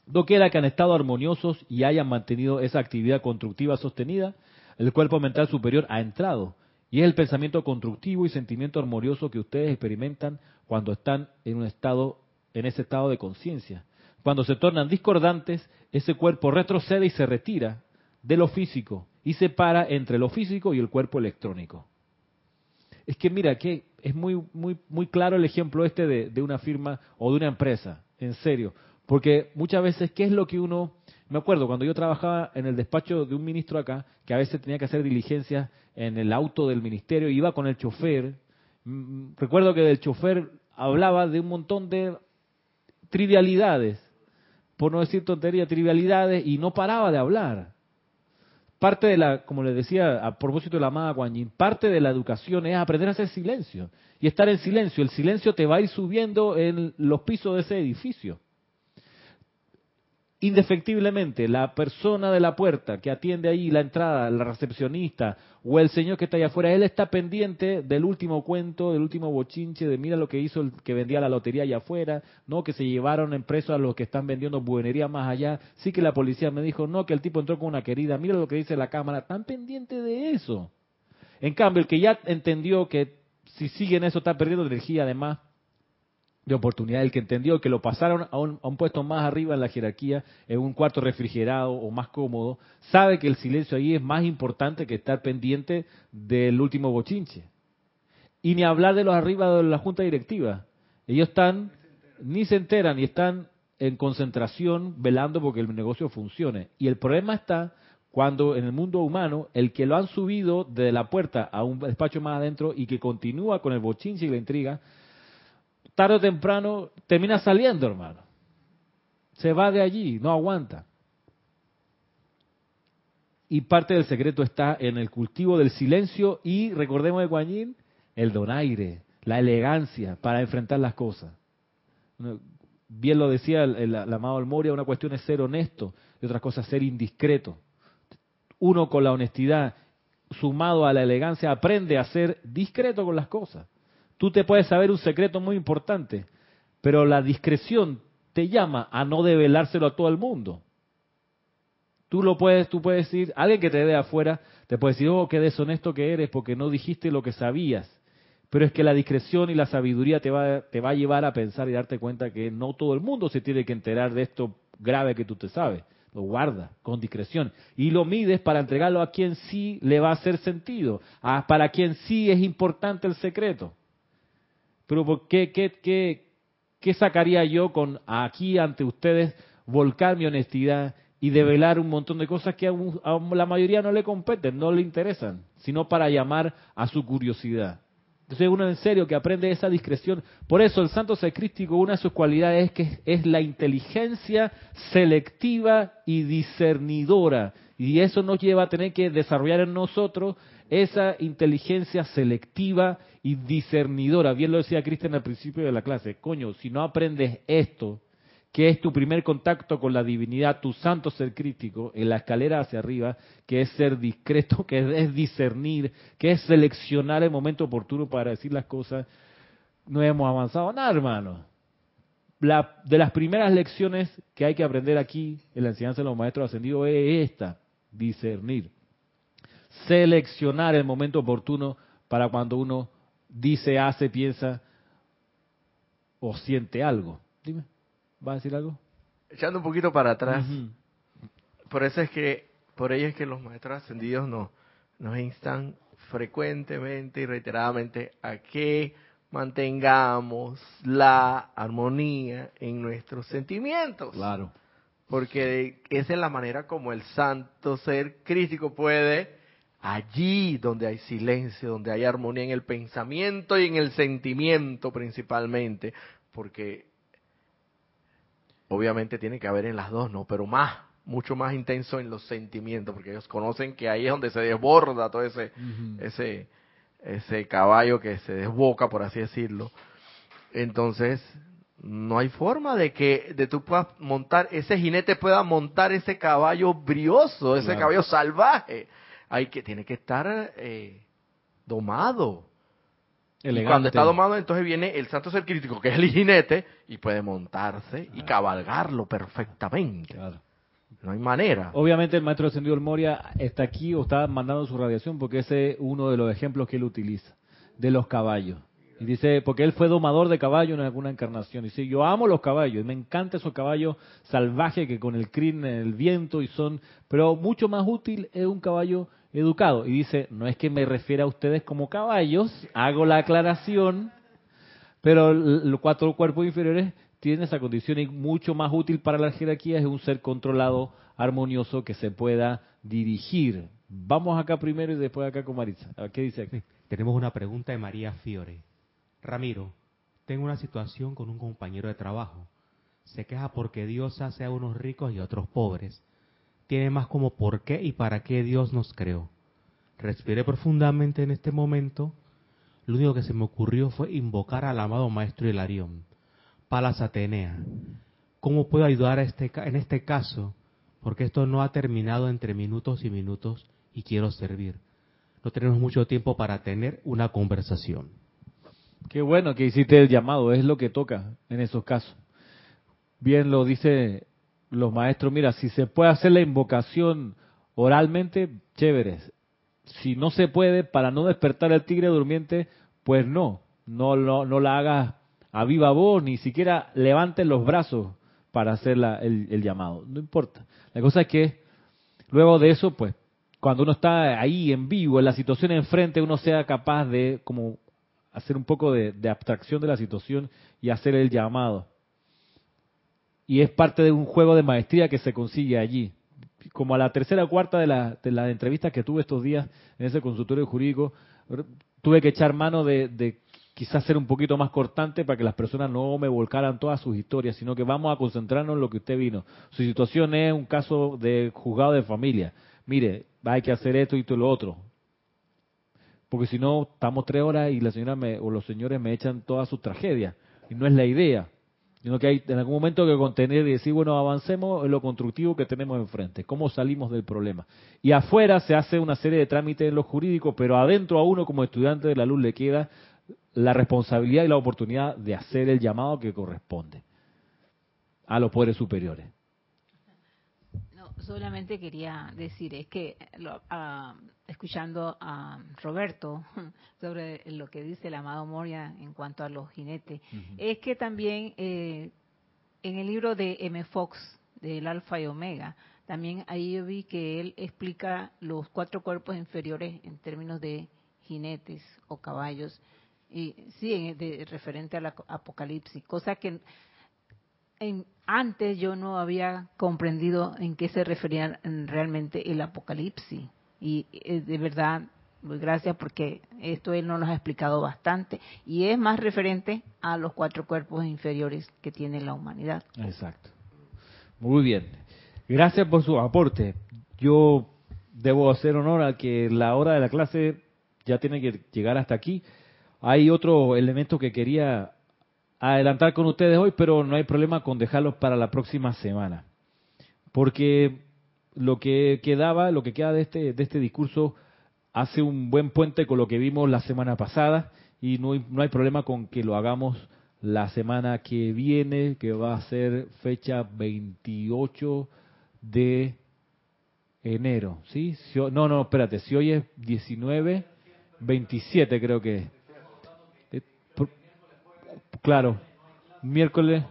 Speaker 1: Doquiera que han estado armoniosos y hayan mantenido esa actividad constructiva sostenida, el cuerpo mental superior ha entrado y es el pensamiento constructivo y sentimiento armonioso que ustedes experimentan cuando están en un estado en ese estado de conciencia. Cuando se tornan discordantes, ese cuerpo retrocede y se retira de lo físico y separa entre lo físico y el cuerpo electrónico. Es que mira, que es muy, muy, muy claro el ejemplo este de, de una firma o de una empresa, en serio. Porque muchas veces, ¿qué es lo que uno... Me acuerdo cuando yo trabajaba en el despacho de un ministro acá, que a veces tenía que hacer diligencias en el auto del ministerio, iba con el chofer. Mm, recuerdo que del chofer hablaba de un montón de trivialidades, por no decir tontería, trivialidades, y no paraba de hablar parte de la, como le decía a propósito de la amada Guanyin, parte de la educación es aprender a hacer silencio y estar en silencio. El silencio te va a ir subiendo en los pisos de ese edificio indefectiblemente la persona de la puerta que atiende ahí la entrada, la recepcionista o el señor que está allá afuera, él está pendiente del último cuento, del último bochinche, de mira lo que hizo el que vendía la lotería allá afuera, no que se llevaron en preso a los que están vendiendo buenería más allá, sí que la policía me dijo, no, que el tipo entró con una querida, mira lo que dice la cámara, están pendientes de eso. En cambio, el que ya entendió que si sigue en eso está perdiendo energía además, de oportunidad, el que entendió que lo pasaron a un, puesto más arriba en la jerarquía, en un cuarto refrigerado o más cómodo, sabe que el silencio ahí es más importante que estar pendiente del último bochinche. Y ni hablar de los arriba de la junta directiva. Ellos están, ni se enteran, y están en concentración velando porque el negocio funcione. Y el problema está cuando en el mundo humano el que lo han subido de la puerta a un despacho más adentro y que continúa con el bochinche y la intriga, tarde o temprano termina saliendo, hermano. Se va de allí, no aguanta. Y parte del secreto está en el cultivo del silencio y, recordemos de Guanyin, el donaire, la elegancia para enfrentar las cosas. Bien lo decía el, amado Almoria, una cuestión es ser honesto y otra cosa es ser indiscreto. Uno con la honestidad sumado a la elegancia aprende a ser discreto con las cosas. Tú te puedes saber un secreto muy importante, pero la discreción te llama a no develárselo a todo el mundo. Tú lo puedes, tú puedes decir, alguien que te ve afuera, te puede decir, oh, qué deshonesto que eres porque no dijiste lo que sabías. Pero es que la discreción y la sabiduría te va, te va a llevar a pensar y darte cuenta que no todo el mundo se tiene que enterar de esto grave que tú te sabes. Lo guarda con discreción y lo mides para entregarlo a quien sí le va a hacer sentido, a, para quien sí es importante el secreto. Pero ¿qué, qué, qué, ¿Qué sacaría yo con aquí ante ustedes volcar mi honestidad y develar un montón de cosas que a, la mayoría no le competen, no le interesan, sino para llamar a su curiosidad? Entonces uno en serio que aprende esa discreción. Por eso el santo sacrístico, una de sus cualidades es que es la inteligencia selectiva y discernidora. Y eso nos lleva a tener que desarrollar en nosotros esa inteligencia selectiva y discernidora. Bien lo decía Cristian al principio de la clase. Coño, si no aprendes esto, que es tu primer contacto con la divinidad, tu santo ser crítico, en la escalera hacia arriba, que es ser discreto, que es discernir, que es seleccionar el momento oportuno para decir las cosas, no hemos avanzado nada, hermano. La, de las primeras lecciones que hay que aprender aquí en la enseñanza de los maestros ascendidos es esta, discernir. Seleccionar el momento oportuno para cuando uno dice, hace, piensa o siente algo. Dime. ¿Va a decir algo?
Speaker 3: Echando un poquito para atrás. Por eso es que, por ello es que los maestros ascendidos nos, nos instan frecuentemente y reiteradamente a que mantengamos la armonía en nuestros sentimientos.
Speaker 1: Claro.
Speaker 3: Porque esa es la manera como el santo ser crítico puede, allí donde hay silencio, donde hay armonía en el pensamiento y en el sentimiento principalmente, porque obviamente tiene que haber en las dos, ¿no? Pero más, mucho más intenso en los sentimientos, porque ellos conocen que ahí es donde se desborda todo ese, ese, ese caballo que se desboca, por así decirlo. Entonces, no hay forma de que de tú puedas montar, ese jinete pueda montar ese caballo brioso, ese caballo salvaje. Hay que, tiene que estar eh, domado. Y cuando está domado, entonces viene el santo ser crítico, que es el jinete, y puede montarse y cabalgarlo perfectamente. No hay manera.
Speaker 1: Obviamente el maestro ascendido del Moria está aquí o está mandando su radiación porque ese es uno de los ejemplos que él utiliza, de los caballos. Y dice, porque él fue domador de caballos en alguna encarnación. Y dice, yo amo los caballos, me encanta esos caballos salvajes que con el crin, el viento y son, pero mucho más útil es un caballo educado. Y dice, no es que me refiera a ustedes como caballos, hago la aclaración, pero los cuatro cuerpos inferiores tienen esa condición y mucho más útil para la jerarquía es un ser controlado, armonioso, que se pueda dirigir. Vamos acá primero y después acá con Maritza. ¿Qué dice aquí?
Speaker 5: Tenemos una pregunta de María Fiore. Ramiro, tengo una situación con un compañero de trabajo. Se queja porque Dios hace a unos ricos y a otros pobres tiene más como por qué y para qué Dios nos creó. Respiré profundamente en este momento. Lo único que se me ocurrió fue invocar al amado Maestro Hilarión, Palas Atenea. ¿Cómo puedo ayudar a este, en este caso? Porque esto no ha terminado entre minutos y minutos y quiero servir. No tenemos mucho tiempo para tener una conversación.
Speaker 1: Qué bueno que hiciste el llamado, es lo que toca en esos casos. Bien lo dice los maestros, mira, si se puede hacer la invocación oralmente, chévere. Si no se puede, para no despertar al tigre durmiente, pues no, no, no, no la hagas a viva voz, ni siquiera levanten los brazos para hacer el, el llamado. No importa. La cosa es que luego de eso, pues, cuando uno está ahí en vivo, en la situación enfrente, uno sea capaz de como hacer un poco de, de abstracción de la situación y hacer el llamado y es parte de un juego de maestría que se consigue allí. Como a la tercera o cuarta de, la, de las entrevistas que tuve estos días en ese consultorio jurídico, tuve que echar mano de, quizás ser un poquito más cortante para que las personas no me volcaran todas sus historias, sino que vamos a concentrarnos en lo que usted vino. Su situación es un caso de juzgado de familia. Mire, hay que hacer esto y todo lo otro. Porque si no, estamos tres horas y la señora me, o los señores me echan todas sus tragedias. Y no es la idea sino que hay en algún momento que contener y decir, bueno, avancemos en lo constructivo que tenemos enfrente, cómo salimos del problema. Y afuera se hace una serie de trámites en lo jurídico, pero adentro a uno como estudiante de la luz le queda la responsabilidad y la oportunidad de hacer el llamado que corresponde a los poderes superiores
Speaker 4: solamente quería decir, es que ah, escuchando a Roberto sobre lo que dice el amado Moria en cuanto a los jinetes, es que también eh, en el libro de M. Fox, del Alfa y Omega, también ahí yo vi que él explica los cuatro cuerpos inferiores en términos de jinetes o caballos Y sí, de, referente al apocalipsis, cosa que en, antes yo no había comprendido en qué se refería realmente el apocalipsis. Y eh, de verdad, pues gracias porque esto él nos lo ha explicado bastante. Y es más referente a los cuatro cuerpos inferiores que tiene la humanidad.
Speaker 1: Exacto. Muy bien. Gracias por su aporte. Yo debo hacer honor a que la hora de la clase ya tiene que llegar hasta aquí. Hay otro elemento que quería adelantar con ustedes hoy, pero no hay problema con dejarlos para la próxima semana. Porque lo que quedaba, lo que queda de este, de este discurso hace un buen puente con lo que vimos la semana pasada y no hay, no hay problema con que lo hagamos la semana que viene, que va a ser fecha 28 de enero, ¿sí? no, no, espérate, si hoy es 19, 27 creo que eh, claro, miércoles.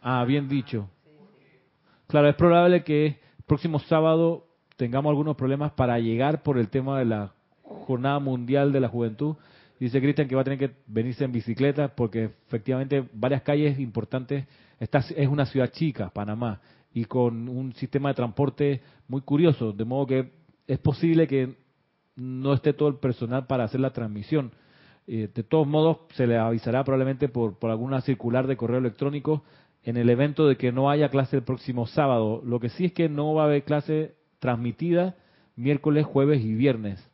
Speaker 1: Ah, bien dicho. Claro, es probable que el próximo sábado tengamos algunos problemas para llegar por el tema de la Jornada Mundial de la Juventud. Dice Cristian que va a tener que venirse en bicicleta porque efectivamente varias calles importantes, esta es una ciudad chica, Panamá, y con un sistema de transporte muy curioso, de modo que es posible que no esté todo el personal para hacer la transmisión. Eh, de todos modos, se le avisará probablemente por, por alguna circular de correo electrónico en el evento de que no haya clase el próximo sábado. Lo que sí es que no va a haber clase transmitida miércoles, jueves y viernes.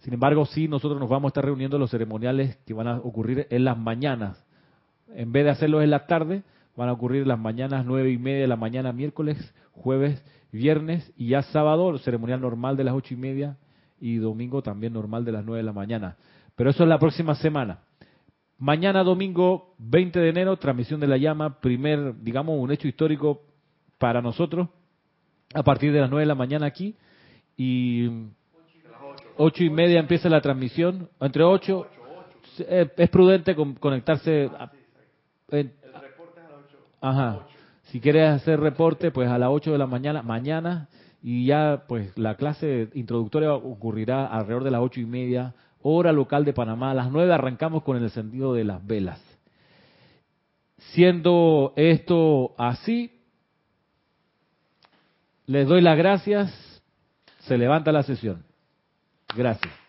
Speaker 1: Sin embargo, sí, nosotros nos vamos a estar reuniendo los ceremoniales que van a ocurrir en las mañanas. En vez de hacerlos en la tarde, van a ocurrir las mañanas nueve y media de la mañana miércoles, jueves, viernes y ya sábado ceremonial normal de las ocho y media y domingo también normal de las nueve de la mañana. Pero eso es la próxima semana. Mañana domingo 20 de enero, transmisión de la llama, primer, digamos, un hecho histórico para nosotros, a partir de las nueve de la mañana aquí y ocho y media empieza la transmisión, entre ocho, es prudente conectarse a, Ajá. Si quieres hacer reporte, pues a las 8 de la mañana, mañana, y ya pues la clase introductoria ocurrirá alrededor de las ocho y media, hora local de Panamá. A las 9 arrancamos con el encendido de las velas. Siendo esto así, les doy las gracias. Se levanta la sesión. Gracias.